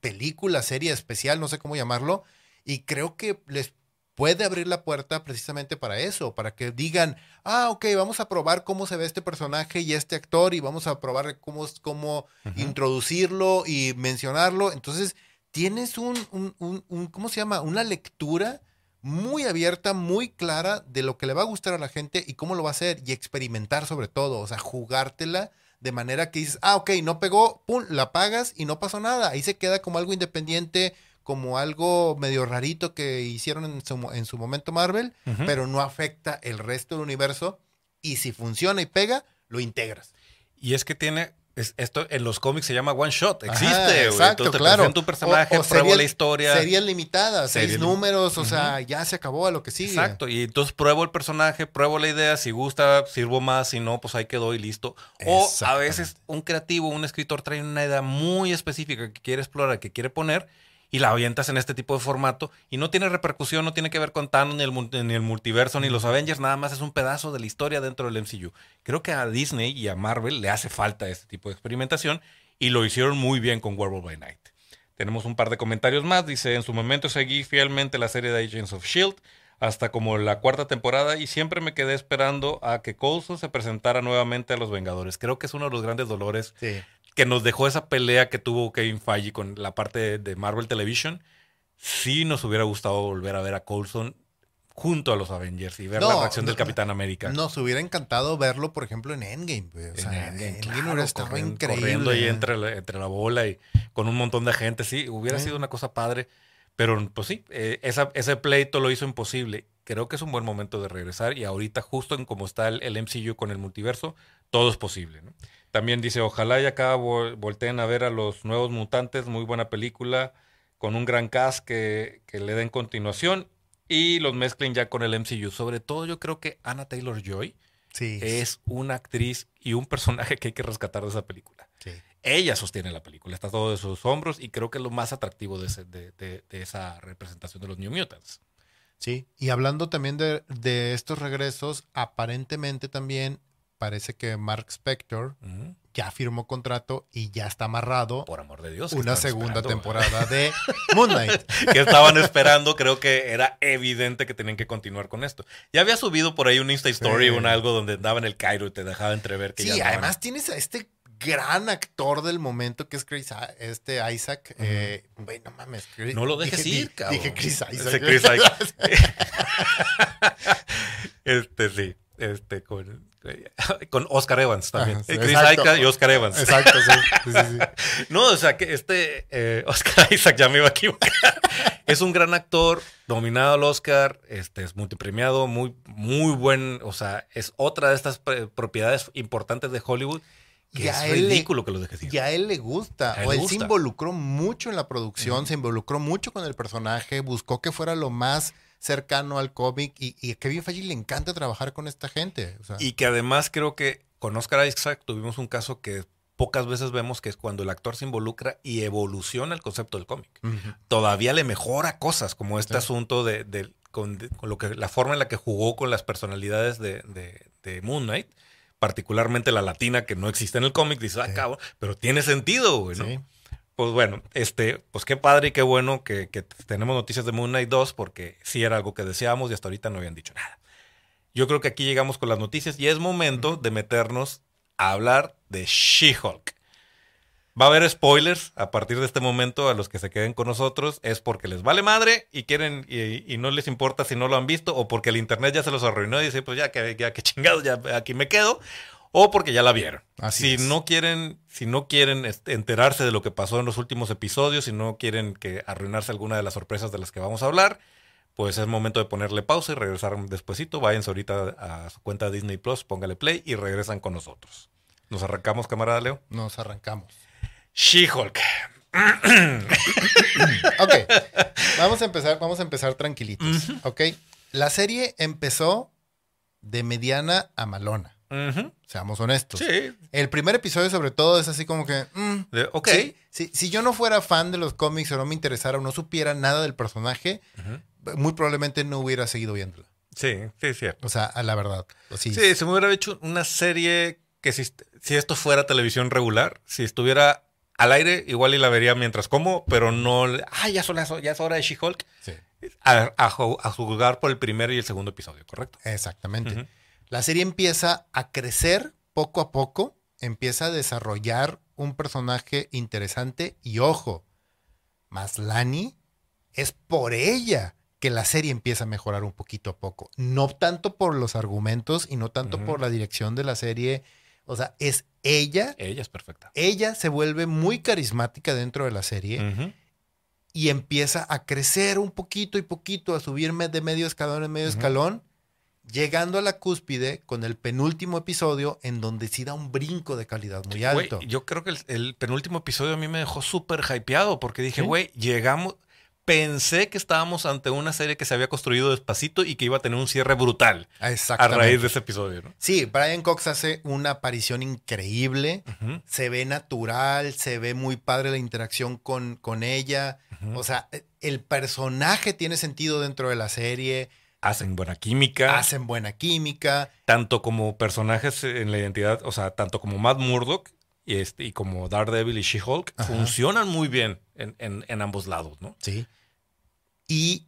película, serie especial, no sé cómo llamarlo, y creo que les puede abrir la puerta precisamente para eso, para que digan, ah, ok, vamos a probar cómo se ve este personaje y este actor y vamos a probar cómo, cómo introducirlo y mencionarlo. Entonces, tienes un, un, un, ¿cómo se llama? Una lectura muy abierta, muy clara de lo que le va a gustar a la gente y cómo lo va a hacer y experimentar sobre todo, o sea, jugártela de manera que dices, ah, ok, no pegó, pum, la pagas y no pasó nada. Ahí se queda como algo independiente, como algo medio rarito que hicieron en su, en su momento Marvel, pero no afecta el resto del universo. Y si funciona y pega, lo integras. Y es que tiene. Esto en los cómics se llama one shot. Existe, Exacto, Entonces claro. tu personaje, pruebo la historia. Serías limitadas, seis números, o sea, ya se acabó a lo que sigue. Exacto. Y entonces pruebo el personaje, pruebo la idea. Si gusta, sirvo más. Si no, pues ahí quedó y listo. O a veces un creativo, un escritor trae una idea muy específica que quiere explorar, que quiere poner y la avientas en este tipo de formato y no tiene repercusión, no tiene que ver con Thanos ni el, ni el multiverso ni los Avengers, nada más es un pedazo de la historia dentro del MCU. Creo que a Disney y a Marvel le hace falta este tipo de experimentación y lo hicieron muy bien con Werewolf by Night. Tenemos un par de comentarios más. Dice, en su momento seguí fielmente la serie de Agents of Shield hasta como la cuarta temporada y siempre me quedé esperando a que Coulson se presentara nuevamente a los Vengadores. Creo que es uno de los grandes dolores que nos dejó esa pelea que tuvo Kevin Feige con la parte de Marvel Television. Sí nos hubiera gustado volver a ver a Coulson junto a los Avengers y ver la reacción del Capitán América. Nos hubiera encantado verlo, por ejemplo, en Endgame. O sea, en Endgame, hubiera estado increíble. Corriendo ahí entre la, entre la bola y con un montón de gente. Sí, hubiera sido una cosa padre. Pero pues sí, eh, ese pleito lo hizo imposible. Creo que es un buen momento de regresar y ahorita justo en como está el, el MCU con el multiverso, todo es posible. ¿no? También dice, ojalá y acá volteen a ver a los nuevos mutantes, muy buena película, con un gran cast que, le den continuación y los mezclen ya con el MCU. Sobre todo yo creo que Anna Taylor Joy es una actriz y un personaje que hay que rescatar de esa película. Ella sostiene la película, está todo de sus hombros y creo que es lo más atractivo de, de, esa representación de los New Mutants. Sí, y hablando también de, de estos regresos, aparentemente también parece que Mark Spector ya firmó contrato y ya está amarrado. Por amor de Dios. Una segunda temporada de Moon Knight. que estaban esperando, creo que era evidente que tenían que continuar con esto. Ya había subido por ahí un Insta Story, un algo donde andaba en el Cairo y te dejaba entrever que sí, además tienes a este gran actor del momento que es Chris, este Isaac. Eh, no mames. no lo dejes ir, cabrón. Dije Chris Isaac. Chris Isaac. este sí. este, con, con Oscar Evans también. Ajá, sí, Chris exacto. Isaac y Oscar Evans. Exacto, sí. No, o sea, que este eh, Oscar Isaac, ya me iba a equivocar, es un gran actor, nominado al Oscar, este, es multipremiado, muy, muy buen, o sea, es otra de estas propiedades importantes de Hollywood que es él ridículo que los dejes ir. Y a él le gusta. Él o él se involucró mucho en la producción, se involucró mucho con el personaje, buscó que fuera lo más cercano al cómic. Y, y a Kevin Feige le encanta trabajar con esta gente. o sea, Y que además creo que con Oscar Isaac tuvimos un caso que pocas veces vemos que es cuando el actor se involucra y evoluciona el concepto del cómic. Todavía le mejora cosas, como este Sí. asunto de, de- con, de- con lo que la forma en la que jugó con las personalidades de, de- de Moon Knight, particularmente la latina que no existe en el cómic, dice, ah, Sí. cabrón, pero tiene sentido, güey, ¿no? Sí. Pues bueno, este, pues qué padre y qué bueno que, que tenemos noticias de Moon Knight 2, porque sí era algo que deseábamos y hasta ahorita no habían dicho nada. Yo creo que aquí llegamos con las noticias y es momento de meternos a hablar de She-Hulk. Va a haber spoilers a partir de este momento a los que se queden con nosotros. Es porque les vale madre y quieren y, y no les importa si no lo han visto o porque el internet ya se los arruinó y dice, pues ya que, ya que chingados, ya aquí me quedo. O porque ya la vieron. Así si es. no quieren, si no quieren enterarse de lo que pasó en los últimos episodios, si no quieren que arruinarse alguna de las sorpresas de las que vamos a hablar, pues es momento de ponerle pausa y regresar despuesito. Váyanse ahorita a su cuenta Disney Plus, póngale play y regresan con nosotros. Nos arrancamos, camarada Leo. Nos arrancamos. She-Hulk. Ok, vamos a empezar, vamos a empezar tranquilitos. Ok, la serie empezó de mediana a malona. Seamos honestos. Sí. El primer episodio, sobre todo, es así como que. mm, De- ok. sí, sí, si yo no fuera fan de los cómics o no me interesara o no supiera nada del personaje, muy probablemente no hubiera seguido viéndola. Sí, sí, cierto. O sea, a la verdad. Sí, Sí, se me hubiera hecho una serie que si, si esto fuera televisión regular, si estuviera al aire, igual y la vería mientras como, pero no. Ah, ya, son las- ya es hora de She-Hulk. sí, A, a a juzgar por el primer y el segundo episodio, ¿correcto? exactamente. La serie empieza a crecer poco a poco, empieza a desarrollar un personaje interesante y ojo, Maslani es por ella que la serie empieza a mejorar un poquito a poco. No tanto por los argumentos y no tanto por la dirección de la serie. O sea, es ella. Ella es perfecta. Ella se vuelve muy carismática dentro de la serie y empieza a crecer un poquito y poquito, a subirme de medio escalón en medio escalón, llegando a la cúspide con el penúltimo episodio en donde sí da un brinco de calidad muy alto. yo creo que el, el penúltimo episodio a mí me dejó súper hypeado porque dije, ¿Sí? güey, llegamos. Pensé que estábamos ante una serie que se había construido despacito y que iba a tener un cierre brutal a Exactamente. raíz de ese episodio, ¿no? Sí, Brian Cox hace una aparición increíble. Se ve natural, se ve muy padre la interacción con, con ella. O sea, el personaje tiene sentido dentro de la serie. Hacen buena química. Hacen buena química. tanto como personajes en la identidad, o sea, tanto como Matt Murdock y, este, y como Daredevil y She-Hulk, funcionan muy bien en, en- en ambos lados, ¿no? Sí. Y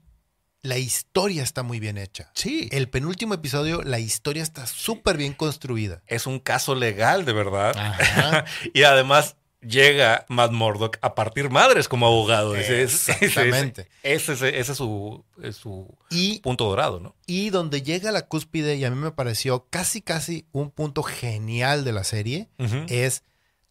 la historia está muy bien hecha. Sí. El penúltimo episodio, la historia está súper bien construida. Es un caso legal, de verdad. Ajá. y además llega Matt Murdock a partir madres como abogado. Ese- Exactamente. Ese, ese- ese es, su, es su Y, punto dorado, ¿no? y donde llega la cúspide, y a mí me pareció casi, casi un punto genial de la serie, es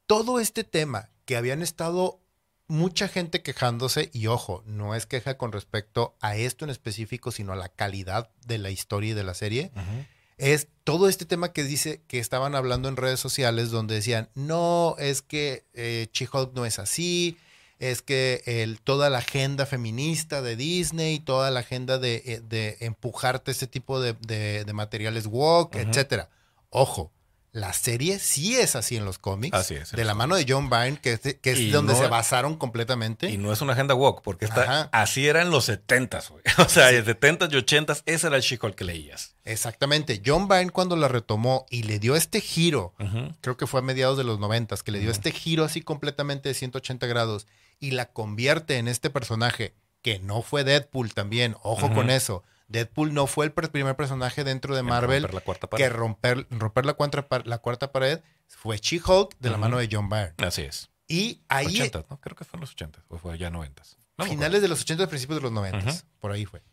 todo este tema que habían estado mucha gente quejándose, y ojo, no es queja con respecto a esto en específico, sino a la calidad de la historia y de la serie, Ujú. Es todo este tema que dice que estaban hablando en redes sociales donde decían, no, es que eh, She-Hulk no es así, es que el, toda la agenda feminista de Disney, toda la agenda de, eh, de empujarte ese tipo de, de- de materiales woke, Ujú. etcétera. Ojo, la serie sí es así en los cómics. Así es, De la mano de John Byrne, que es, de- que es Y donde no- se basaron completamente. Y no es una agenda woke, porque está, así era en los 70s, güey. O sea, en 70s y 80s, ese era el She-Hulk que leías. Exactamente. John Byrne cuando la retomó y le dio este giro creo que fue a mediados de los noventas, que le dio este giro así completamente de 180 grados y la convierte en este personaje que no fue Deadpool también, ojo con eso. Deadpool no fue el primer personaje dentro de Marvel romper la cuarta que romper, romper la, cuarta, la cuarta pared, fue She-Hulk de la mano de John Byrne. Así es. Y ahí, 80, ¿no? Creo que fue en los 80 o fue ya 90. No finales de los 80, principios de los 90, Ujú. por ahí fue.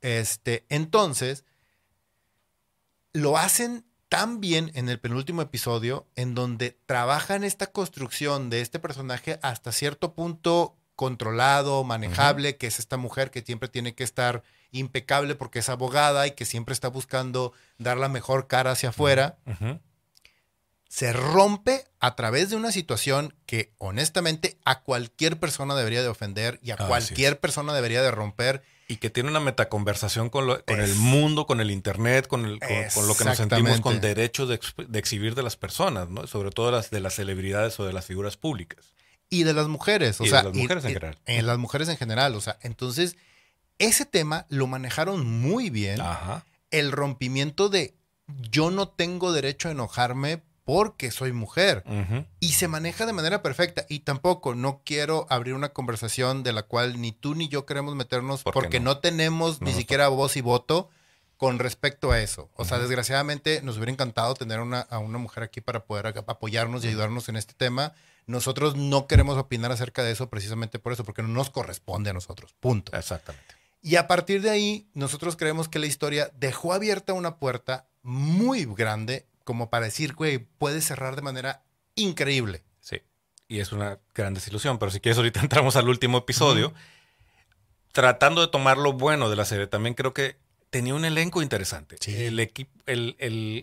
Este, entonces, lo hacen tan bien en el penúltimo episodio, en donde trabajan esta construcción de este personaje hasta cierto punto controlado, manejable, que es esta mujer que siempre tiene que estar impecable porque es abogada y que siempre está buscando dar la mejor cara hacia afuera. Se rompe a través de una situación que honestamente a cualquier persona debería de ofender y a cualquier persona debería de romper y que tiene una metaconversación con, con el mundo, con el internet, con, el, con, lo que nos sentimos con derecho de, exhibir de las personas, ¿no? Sobre todo las de las celebridades o de las figuras públicas. Y de las mujeres, o sea. De las mujeres en general. En las mujeres en general, o sea, entonces, ese tema lo manejaron muy bien. Ajá. El rompimiento de yo no tengo derecho a enojarme porque soy mujer. Y se maneja de manera perfecta. Y tampoco, no quiero abrir una conversación de la cual ni tú ni yo queremos meternos porque no? tenemos ni siquiera voz y voto con respecto a eso. O sea, desgraciadamente nos hubiera encantado tener una, a una mujer aquí para poder apoyarnos y ayudarnos en este tema. Nosotros no queremos opinar acerca de eso precisamente por eso, porque no nos corresponde a nosotros. Punto. Exactamente. Y a partir de ahí, nosotros creemos que la historia dejó abierta una puerta muy grande como para decir, güey, puede cerrar de manera increíble. Sí, y es una gran desilusión, pero si quieres ahorita entramos al último episodio. Tratando de tomar lo bueno de la serie, también creo que tenía un elenco interesante. El, equipo, el,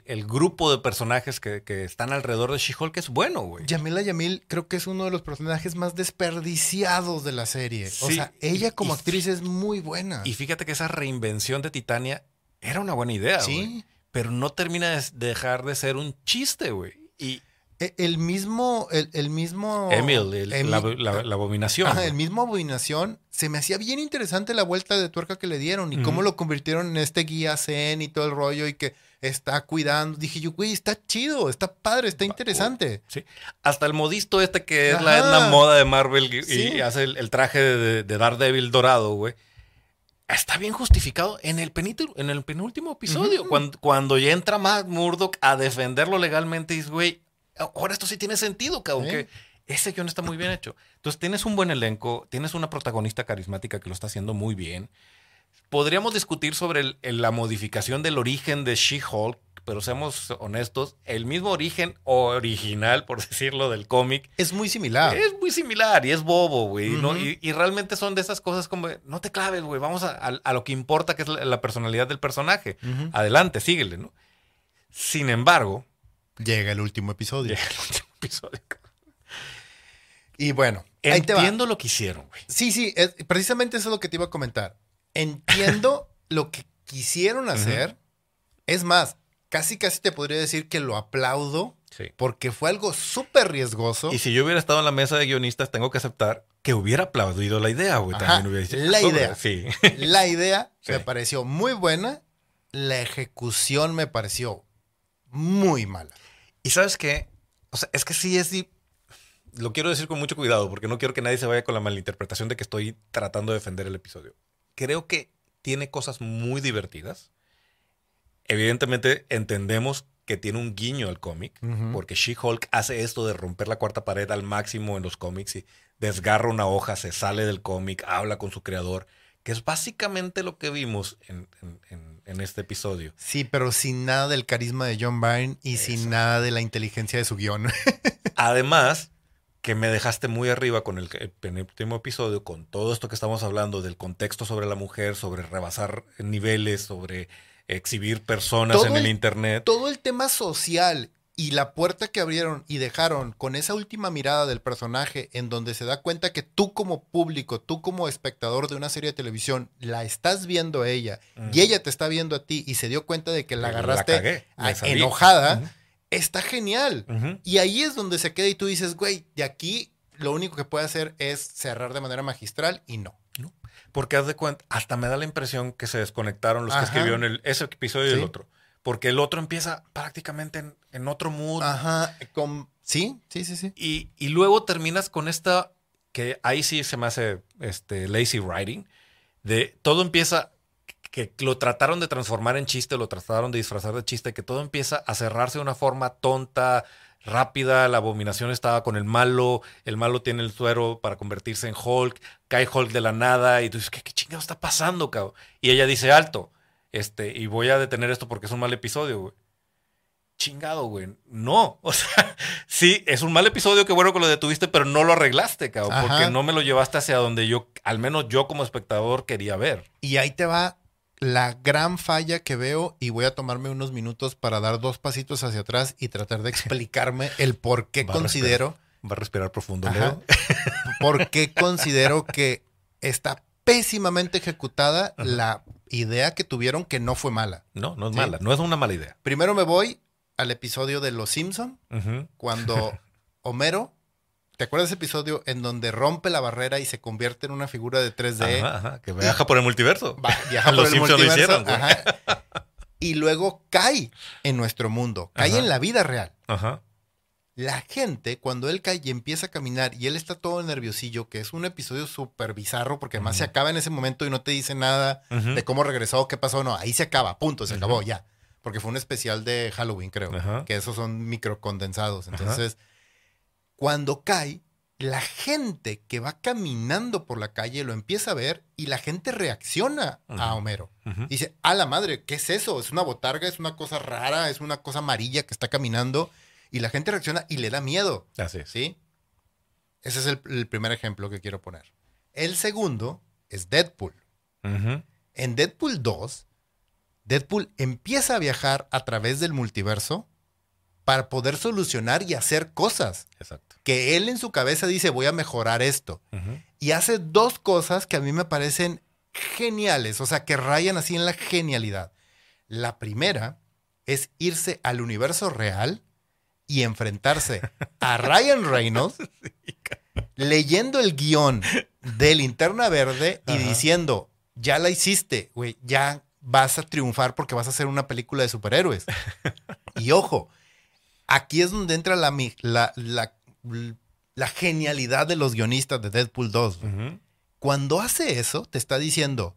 el, grupo de personajes que, están alrededor de She-Hulk es bueno, güey. Yamila Yamil creo que es uno de los personajes más desperdiciados de la serie. o sea, ella como actriz es muy buena. Y fíjate que esa reinvención de Titania era una buena idea, sí pero no termina de dejar de ser un chiste, güey. Y el mismo, el, mismo. Emil, la, abominación. Ajá, el mismo abominación. Se me hacía bien interesante la vuelta de tuerca que le dieron y cómo lo convirtieron en este guía zen y todo el rollo y que está cuidando. Dije yo, güey, está chido, está padre, está interesante. Sí. Hasta el modisto este que es la Moda de Marvel y, hace el, traje de, de Daredevil dorado, güey está bien justificado en el, en el penúltimo episodio. cuando, cuando, ya entra Matt Murdock a defenderlo legalmente, dice, güey, ahora esto sí tiene sentido, cabrón. Que ese guion está muy bien hecho. Entonces tienes un buen elenco, tienes una protagonista carismática que lo está haciendo muy bien. Podríamos discutir sobre la modificación del origen de She-Hulk, pero seamos honestos, el mismo origen original, por decirlo, del cómic. Es muy similar. Es muy similar y es bobo, güey. y, realmente son de esas cosas como, no te claves, güey, vamos a, lo que importa, que es la, personalidad del personaje. Adelante, síguele, ¿no? Sin embargo... Llega el último episodio. Llega el último episodio. Y bueno, entiendo lo que hicieron, güey. Sí, sí, precisamente eso es lo que te iba a comentar. Entiendo lo que quisieron hacer. Es más, casi casi te podría decir que lo aplaudo. Porque fue algo súper riesgoso. Y si yo hubiera estado en la mesa de guionistas, tengo que aceptar que hubiera aplaudido la idea, güey. También hubiera dicho, la idea. Sí. La idea me pareció muy buena. La ejecución me pareció muy mala. Y sabes qué? O sea, es que sí es. Lo quiero decir con mucho cuidado porque no quiero que nadie se vaya con la malinterpretación de que estoy tratando de defender el episodio. Creo que tiene cosas muy divertidas Evidentemente entendemos que tiene un guiño al cómic, porque She-Hulk hace esto de romper la cuarta pared al máximo en los cómics y desgarra una hoja, se sale del cómic, habla con su creador, que es básicamente lo que vimos en, este episodio. Sí, pero sin nada del carisma de John Byrne y sin nada de la inteligencia de su guion. Además, que me dejaste muy arriba con el, el último episodio, con todo esto que estamos hablando del contexto sobre la mujer, sobre rebasar niveles, sobre exhibir personas en el, Internet. Todo el tema social y la puerta que abrieron y dejaron con esa última mirada del personaje en donde se da cuenta que tú como público, tú como espectador de una serie de televisión, la estás viendo a ella y ella te está viendo a ti y se dio cuenta de que la agarraste enojada, está genial. Y ahí es donde se queda y tú dices, güey, de aquí lo único que puede hacer es cerrar de manera magistral y no. Porque haz de cuenta, hasta me da la impresión que se desconectaron los que escribieron el, ese episodio y el otro. Porque el otro empieza prácticamente en, otro mood. Ajá. Con... Sí, sí, sí, sí. Y, y, luego terminas con esta, que ahí sí se me hace este, lazy writing, de todo empieza, que lo trataron de transformar en chiste, lo trataron de disfrazar de chiste, que todo empieza a cerrarse de una forma tonta, rápida, la abominación estaba con el malo, el malo tiene el suero para convertirse en Hulk, cae Hulk de la nada y tú dices, ¿qué, qué chingado está pasando, cabrón? Y ella dice, alto, Este, y voy a detener esto porque es un mal episodio, güey. Chingado, güey. No. O sea, sí, es un mal episodio, qué bueno que lo detuviste, pero no lo arreglaste, cabrón. Ajá. Porque no me lo llevaste hacia donde yo, al menos yo como espectador, quería ver. Y ahí te va la gran falla que veo y voy a tomarme unos minutos para dar dos pasitos hacia atrás y tratar de explicarme el por qué Va considero, Va a respirar profundo. Leo. por qué considero que está pésimamente ejecutada la idea que tuvieron que no fue mala. No, no es Sí. mala. No es una mala idea. Primero me voy al episodio de Los Simpson cuando Homero, ¿te acuerdas de ese episodio en donde rompe la barrera y se convierte en una figura de 3D? Ajá, ajá, que viaja por el multiverso. Va, viaja Los por el Simpson lo multiverso, hicieron, güey. ajá, y luego cae en nuestro mundo, cae en la vida real. Ajá. La gente, cuando él cae y empieza a caminar y él está todo nerviosillo, que es un episodio súper bizarro porque además se acaba en ese momento y no te dice nada de cómo regresó, qué pasó, no, ahí se acaba, punto, se acabó ya. Porque fue un especial de Halloween, creo, que esos son microcondensados. Entonces, cuando cae, la gente que va caminando por la calle lo empieza a ver y la gente reacciona a. Homero. Dice, a la madre, ¿qué es eso? Es una botarga, es una cosa rara, es una cosa amarilla que está caminando. Y la gente reacciona y le da miedo, Así es. ¿sí? Ese es el, el primer ejemplo que quiero poner. El segundo es Deadpool. En Deadpool 2, Deadpool empieza a viajar a través del multiverso para poder solucionar y hacer cosas Exacto. que él en su cabeza dice, voy a mejorar esto. Y hace dos cosas que a mí me parecen geniales, o sea, que rayan así en la genialidad. La primera es irse al universo real y enfrentarse a Ryan Reynolds leyendo el guion de Linterna Verde y Ajá. diciendo, ya la hiciste, güey, ya vas a triunfar porque vas a hacer una película de superhéroes. y ojo, aquí es donde entra la, la, la, la genialidad de los guionistas de Deadpool 2. güey. Ujú. Cuando hace eso, te está diciendo,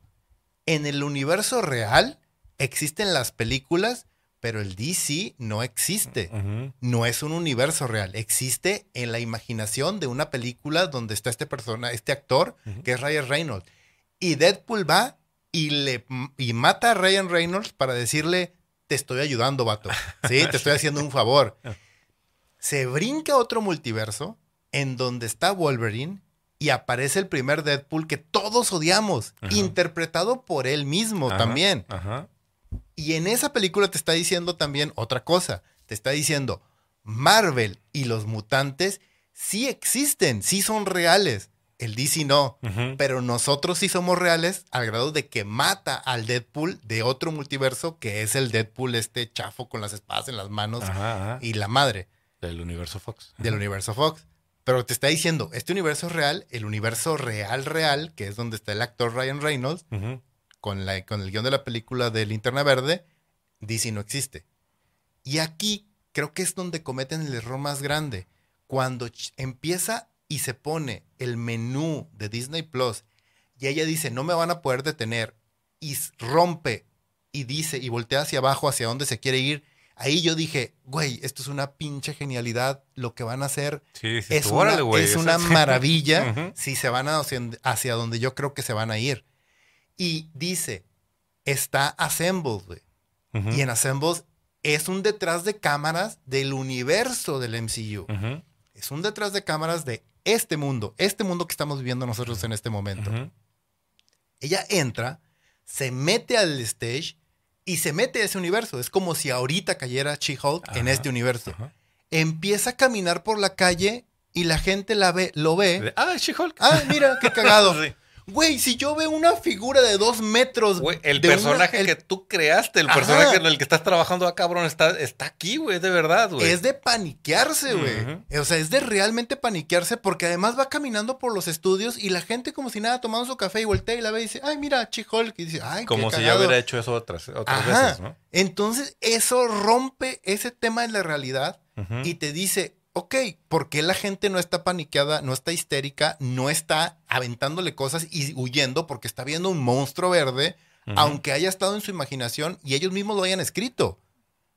en el universo real existen las películas, pero el DC no existe. Ujú. No es un universo real, existe en la imaginación de una película donde está este persona, este actor, que es Ryan Reynolds. Y Deadpool va y le y mata a Ryan Reynolds para decirle, te estoy ayudando, vato. Sí, te estoy haciendo un favor. Se brinca otro multiverso en donde está Wolverine y aparece el primer Deadpool que todos odiamos, Ajá. interpretado por él mismo Ajá. también. Ajá. Y en esa película te está diciendo también otra cosa. Te está diciendo, Marvel y los mutantes sí existen, sí son reales. El DC no. Pero nosotros sí somos reales al grado de que mata al Deadpool de otro multiverso que es el Deadpool este chafo con las espadas en las manos Ajá, ajá. y la madre Del universo Fox. del universo Fox. Pero te está diciendo, este universo es real, el universo real real, que es donde está el actor Ryan Reynolds. Con, la, con el guion de la película de Linterna Verde, DC no existe. Y aquí creo que es donde cometen el error más grande. Cuando empieza y se pone el menú de Disney Plus y ella dice, no me van a poder detener, y rompe y dice y voltea hacia abajo, hacia donde se quiere ir, ahí yo dije, güey, esto es una pinche genialidad, lo que van a hacer Sí, sí. es, una, órale, güey, es una maravilla si se van hacia, hacia donde yo creo que se van a ir. Y dice, está Assembled, güey. Y en Assembled es un detrás de cámaras del universo del MCU. Es un detrás de cámaras de este mundo, este mundo que estamos viviendo nosotros en este momento. Ella entra, se mete al stage y se mete a ese universo. Es como si ahorita cayera She-Hulk en este universo. Empieza a caminar por la calle y la gente la ve, lo ve Ah, She-Hulk. Ah, mira, qué cagado. Sí. Güey, si yo veo una figura de dos metros. Güey, el una- personaje el- que tú creaste, el Ajá. personaje en el que estás trabajando, ah, cabrón, está, está aquí, güey, de verdad, güey. Es de paniquearse, güey. O sea, es de realmente paniquearse porque además va caminando por los estudios y la gente como si nada tomando su café y voltea y la ve y dice, ay, mira, Chihol. Y dice, ay, Como qué si ya cagado". hubiera hecho eso otras, otras Ajá. veces, ¿no? Entonces, eso rompe ese tema de la realidad y te dice, ok, ¿por qué la gente no está paniqueada, no está histérica, no está aventándole cosas y huyendo porque está viendo un monstruo verde, aunque haya estado en su imaginación y ellos mismos lo hayan escrito?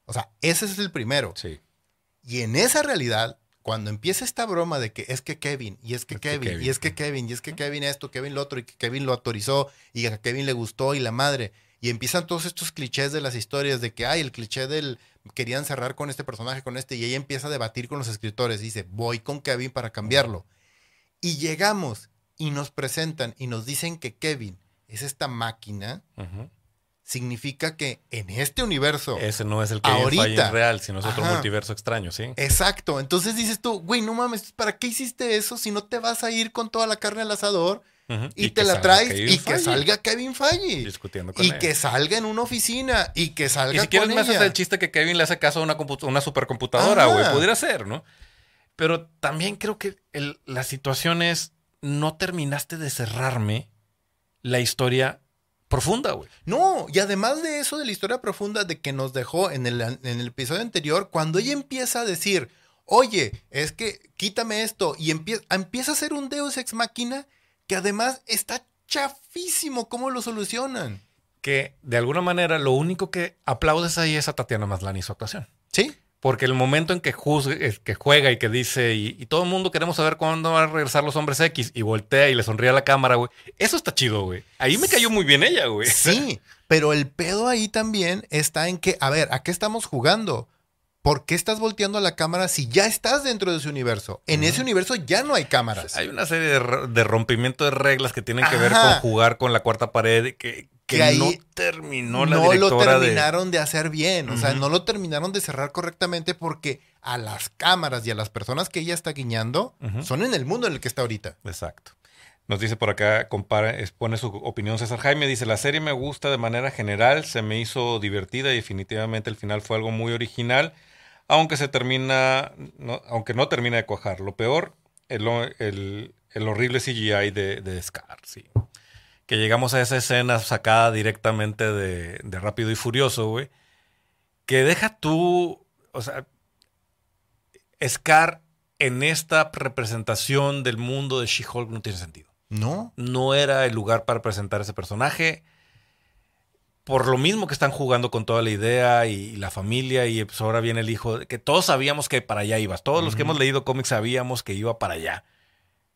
O sea, ese es el primero. Sí. Y en esa realidad, cuando empieza esta broma de que es que Kevin, y es que Es que Kevin, Kevin. y es que Kevin, y es que Kevin esto, Kevin lo autorizó, y que Kevin lo autorizó, y que a Kevin le gustó, y la madre. y empiezan todos estos clichés de las historias de que, ay, el cliché del querían cerrar con este personaje, con este, y ella empieza a debatir con los escritores. Dice, voy con Kevin para cambiarlo. Y llegamos y nos presentan y nos dicen que Kevin es esta máquina. Significa que en este universo. Ese no es el Kevin ahorita, real, sino es otro multiverso extraño, ¿sí? Exacto. Entonces dices tú, güey, no mames, ¿para qué hiciste eso si no te vas a ir con toda la carne al asador? Y, te la traes y que salga Kevin Feige. Discutiendo con y que salga en una oficina y que salga y si quieres me haces el chiste que Kevin le hace caso a una, una supercomputadora, güey. Pudiera ser, ¿no? Pero también creo que la situación es, no terminaste de cerrarme la historia profunda, güey. No, y además de eso, de la historia profunda de que nos dejó en el, en el episodio anterior, cuando ella empieza a decir, oye, es que quítame esto, y empieza, empieza a ser un Deus ex máquina que además está chafísimo cómo lo solucionan. Que de alguna manera lo único que aplaudes ahí es a Tatiana Maslany y su actuación. Sí. Porque el momento en que, que juega y que dice, y, todo el mundo queremos saber cuándo van a regresar los hombres X, y voltea y le sonríe a la cámara, güey. Eso está chido, güey. Ahí me cayó muy bien ella, güey. Sí, pero el pedo ahí también está en que, a ver, ¿a qué estamos jugando? ¿Por qué estás volteando a la cámara si ya estás dentro de ese universo? En ese universo ya no hay cámaras. Hay una serie de, rompimiento de reglas que tienen que ver con jugar con la cuarta pared que, que, no terminó la No lo terminaron de... hacer bien. O sea, no lo terminaron de cerrar correctamente porque a las cámaras y a las personas que ella está guiñando son en el mundo en el que está ahorita. Exacto. Nos dice por acá, compara, expone su opinión César Jaime, dice, la serie me gusta de manera general, se me hizo divertida y definitivamente el final fue algo muy original aunque se termina, no, aunque no termina de cuajar. Lo peor, el, el, horrible CGI de, de, Scar, sí. Que llegamos a esa escena sacada directamente de, de Rápido y Furioso, güey. Que deja tú, o sea, Scar en esta representación del mundo de She-Hulk no tiene sentido. No. No era el lugar para presentar ese personaje por lo mismo que están jugando con toda la idea y, la familia y pues ahora viene el hijo, que todos sabíamos que para allá ibas, todos los que hemos leído cómics sabíamos que iba para allá,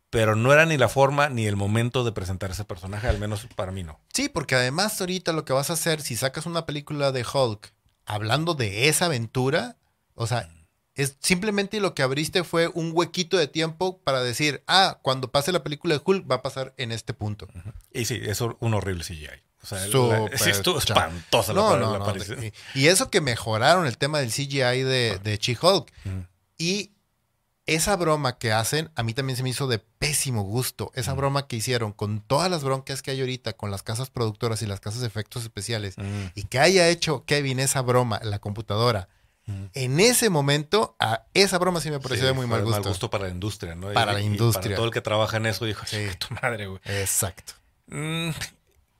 pero no era ni la forma ni el momento de presentar ese personaje, al menos para mí no. Sí, porque además ahorita lo que vas a hacer, si sacas una película de Hulk hablando de esa aventura, o sea, es simplemente lo que abriste fue un huequito de tiempo para decir, ah, cuando pase la película de Hulk va a pasar en este punto. Y sí, es un horrible CGI. O sea, sí estuvo espantosa no, la, no, y, eso que mejoraron el tema del CGI de, de She-Hulk. Y esa broma que hacen, a mí también se me hizo de pésimo gusto. Esa broma que hicieron con todas las broncas que hay ahorita con las casas productoras y las casas de efectos especiales. Y que haya hecho Kevin esa broma en la computadora. En ese momento, a esa broma sí me pareció de muy mal gusto. Mal gusto para la industria, ¿no? Para la industria. para todo el que trabaja en eso dijo, sí, tu madre, güey. Exacto. Mm,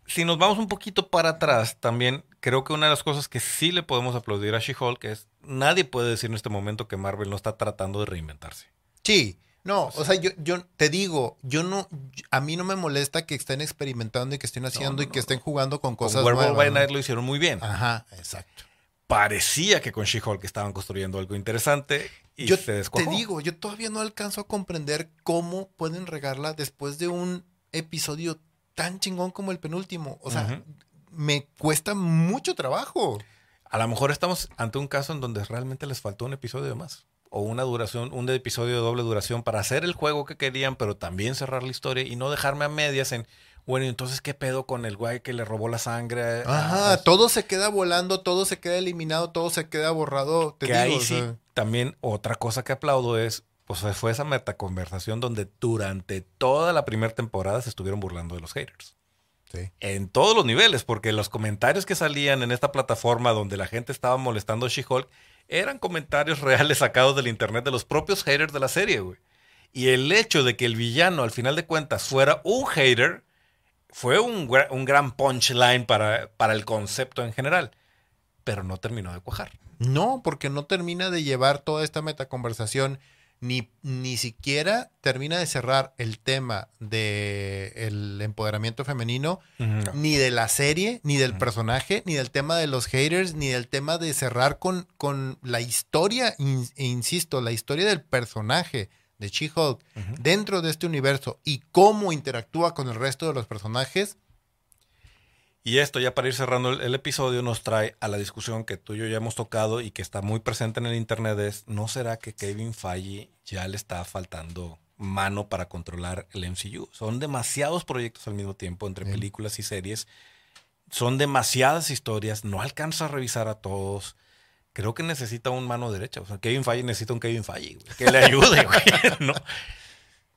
si nos vamos un poquito para atrás, también creo que una de las cosas que sí le podemos aplaudir a She-Hulk es nadie puede decir en este momento que Marvel no está tratando de reinventarse. Sí, no, o sea, yo, yo te digo, yo no, a mí no me molesta que estén experimentando y que estén haciendo y que estén jugando con cosas con Werewolf by Night lo hicieron muy bien. Ajá, exacto. Parecía que con She-Hulk estaban construyendo algo interesante y yo se descuajó. Te digo, yo todavía no alcanzo a comprender cómo pueden regarla después de un episodio tan chingón como el penúltimo. O sea, me cuesta mucho trabajo. A lo mejor estamos ante un caso en donde realmente les faltó un episodio más. O una duración, un episodio de doble duración para hacer el juego que querían, pero también cerrar la historia y no dejarme a medias en, bueno, entonces, ¿qué pedo con el güey que le robó la sangre? Ajá, todo se queda volando, todo se queda eliminado, todo se queda borrado. Te que ahí sí, también otra cosa que aplaudo es, pues fue esa metaconversación donde durante toda la primera temporada se estuvieron burlando de los haters. Sí. En todos los niveles, porque los comentarios que salían en esta plataforma donde la gente estaba molestando a She-Hulk eran comentarios reales sacados del internet de los propios haters de la serie, güey. Y el hecho de que el villano, al final de cuentas, fuera un hater, fue un, un gran punchline para, para el concepto en general. Pero no terminó de cuajar. No, porque no termina de llevar toda esta metaconversación ni, ni siquiera termina de cerrar el tema del el empoderamiento femenino, ni de la serie, ni del personaje, ni del tema de los haters, ni del tema de cerrar con, con la historia, e insisto, la historia del personaje de She-Hulk dentro de este universo y cómo interactúa con el resto de los personajes. Y esto ya para ir cerrando el, el, episodio nos trae a la discusión que tú y yo ya hemos tocado y que está muy presente en el internet es, ¿no será que Kevin Feige ya le está faltando mano para controlar el MCU? Son demasiados proyectos al mismo tiempo entre películas y series. Son demasiadas historias, no alcanza a revisar a todos creo que necesita un mano derecha. O sea, Kevin Feige necesita un Kevin Feige, que le ayude, güey, ¿no?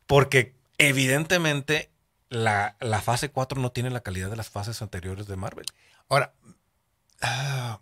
Porque evidentemente la, fase 4 no tiene la calidad de las fases anteriores de Marvel. Ahora, ah,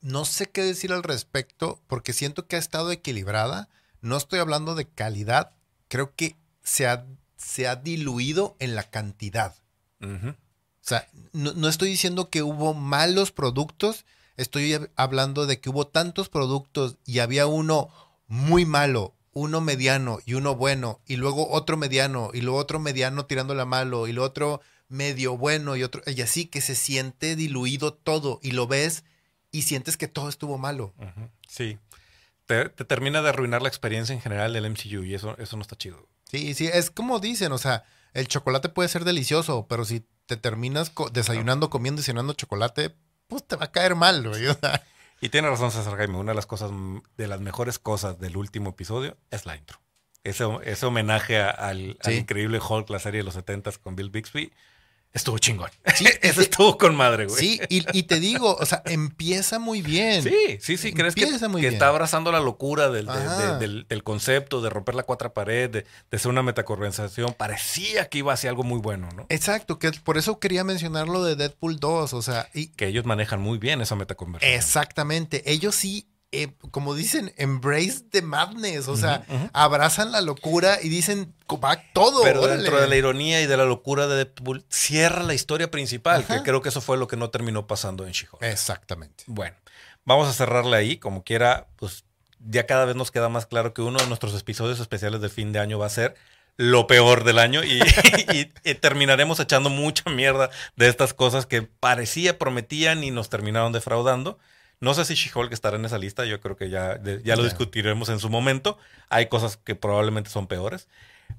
no sé qué decir al respecto porque siento que ha estado equilibrada. No estoy hablando de calidad, creo que se ha, se ha diluido en la cantidad. O sea, no, no estoy diciendo que hubo malos productos, Estoy hablando de que hubo tantos productos y había uno muy malo, uno mediano y uno bueno, y luego otro mediano, y luego otro mediano tirándole a malo, y lo otro medio bueno, y otro, y así que se siente diluido todo, y lo ves y sientes que todo estuvo malo. Sí. Te, termina de arruinar la experiencia en general del MCU, y eso, eso no está chido. Sí, sí, es como dicen, o sea, el chocolate puede ser delicioso, pero si te terminas desayunando, comiendo y cenando chocolate, pues te va a caer mal, güey. Y tiene razón César Jaime, una de las cosas, de las mejores cosas del último episodio es la intro. Ese, ese homenaje al, al, increíble Hulk, la serie de los 70 con Bill Bixby, Estuvo chingón. Sí, eso estuvo con madre, güey. Sí, y, te digo, o sea, empieza muy bien. Sí, sí, sí. ¿Crees que, que está abrazando la locura del, del, concepto, de romper la cuarta pared, de, ser una metaconversación? Parecía que iba hacia algo muy bueno, ¿no? Exacto, que por eso quería mencionar lo de Deadpool 2, o sea. Y, que ellos manejan muy bien esa metaconversación. Exactamente. Ellos sí eh, como dicen, embrace the madness, o sea, abrazan la locura y dicen, va todo. Pero dentro de la ironía y de la locura de Deadpool, cierra la historia principal, que creo que eso fue lo que no terminó pasando en She-Hulk. Exactamente. Bueno, vamos a cerrarle ahí, como quiera, pues ya cada vez nos queda más claro que uno de nuestros episodios especiales de fin de año va a ser lo peor del año y, y, terminaremos echando mucha mierda de estas cosas que parecía, prometían y nos terminaron defraudando. No sé si She-Hulk estará en esa lista, yo creo que ya, ya lo discutiremos en su momento. Hay cosas que probablemente son peores,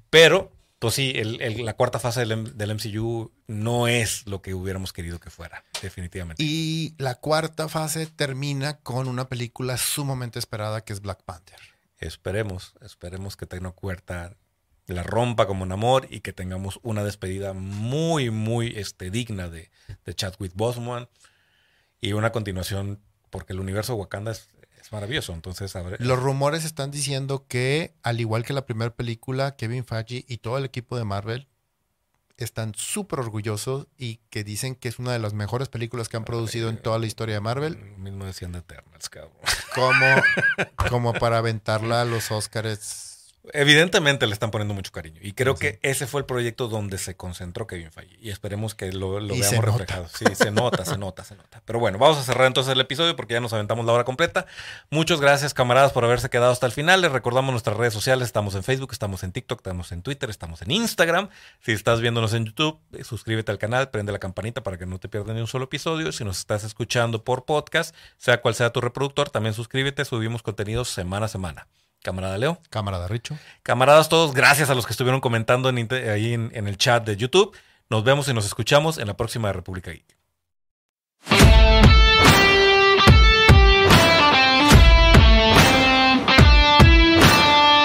pero pues sí, la cuarta fase del, del, MCU no es lo que hubiéramos querido que fuera, definitivamente. Y la cuarta fase termina con una película sumamente esperada que es Black Panther. Esperemos, esperemos que Tecno Cuarta la rompa como un amor y que tengamos una despedida muy, muy este, digna de, de Chadwick Boseman y una continuación porque el universo Wakanda es, maravilloso. Entonces, Los rumores están diciendo que, al igual que la primera película, Kevin Feige y todo el equipo de Marvel están súper orgullosos y que dicen que es una de las mejores películas que han producido en toda la historia de Marvel. Mismo decían de Eternals, cabrón. Como, como para aventarla a los Oscars Evidentemente le están poniendo mucho cariño. Y creo que ese fue el proyecto donde se concentró Kevin Feige. Y esperemos que lo, veamos reflejado. Sí, se nota, se nota, se nota. Pero bueno, vamos a cerrar entonces el episodio porque ya nos aventamos la hora completa. Muchas gracias, camaradas, por haberse quedado hasta el final. Les recordamos nuestras redes sociales. Estamos en Facebook, estamos en TikTok, estamos en Twitter, estamos en Instagram. Si estás viéndonos en YouTube, eh, suscríbete al canal, prende la campanita para que no te pierdas ni un solo episodio. Si nos estás escuchando por podcast, sea cual sea tu reproductor, también suscríbete. Subimos contenidos semana a semana. Camarada Leo. Camarada Richo. Camaradas todos, gracias a los que estuvieron comentando en, ahí en, en el chat de YouTube. Nos vemos y nos escuchamos en la próxima República Geek.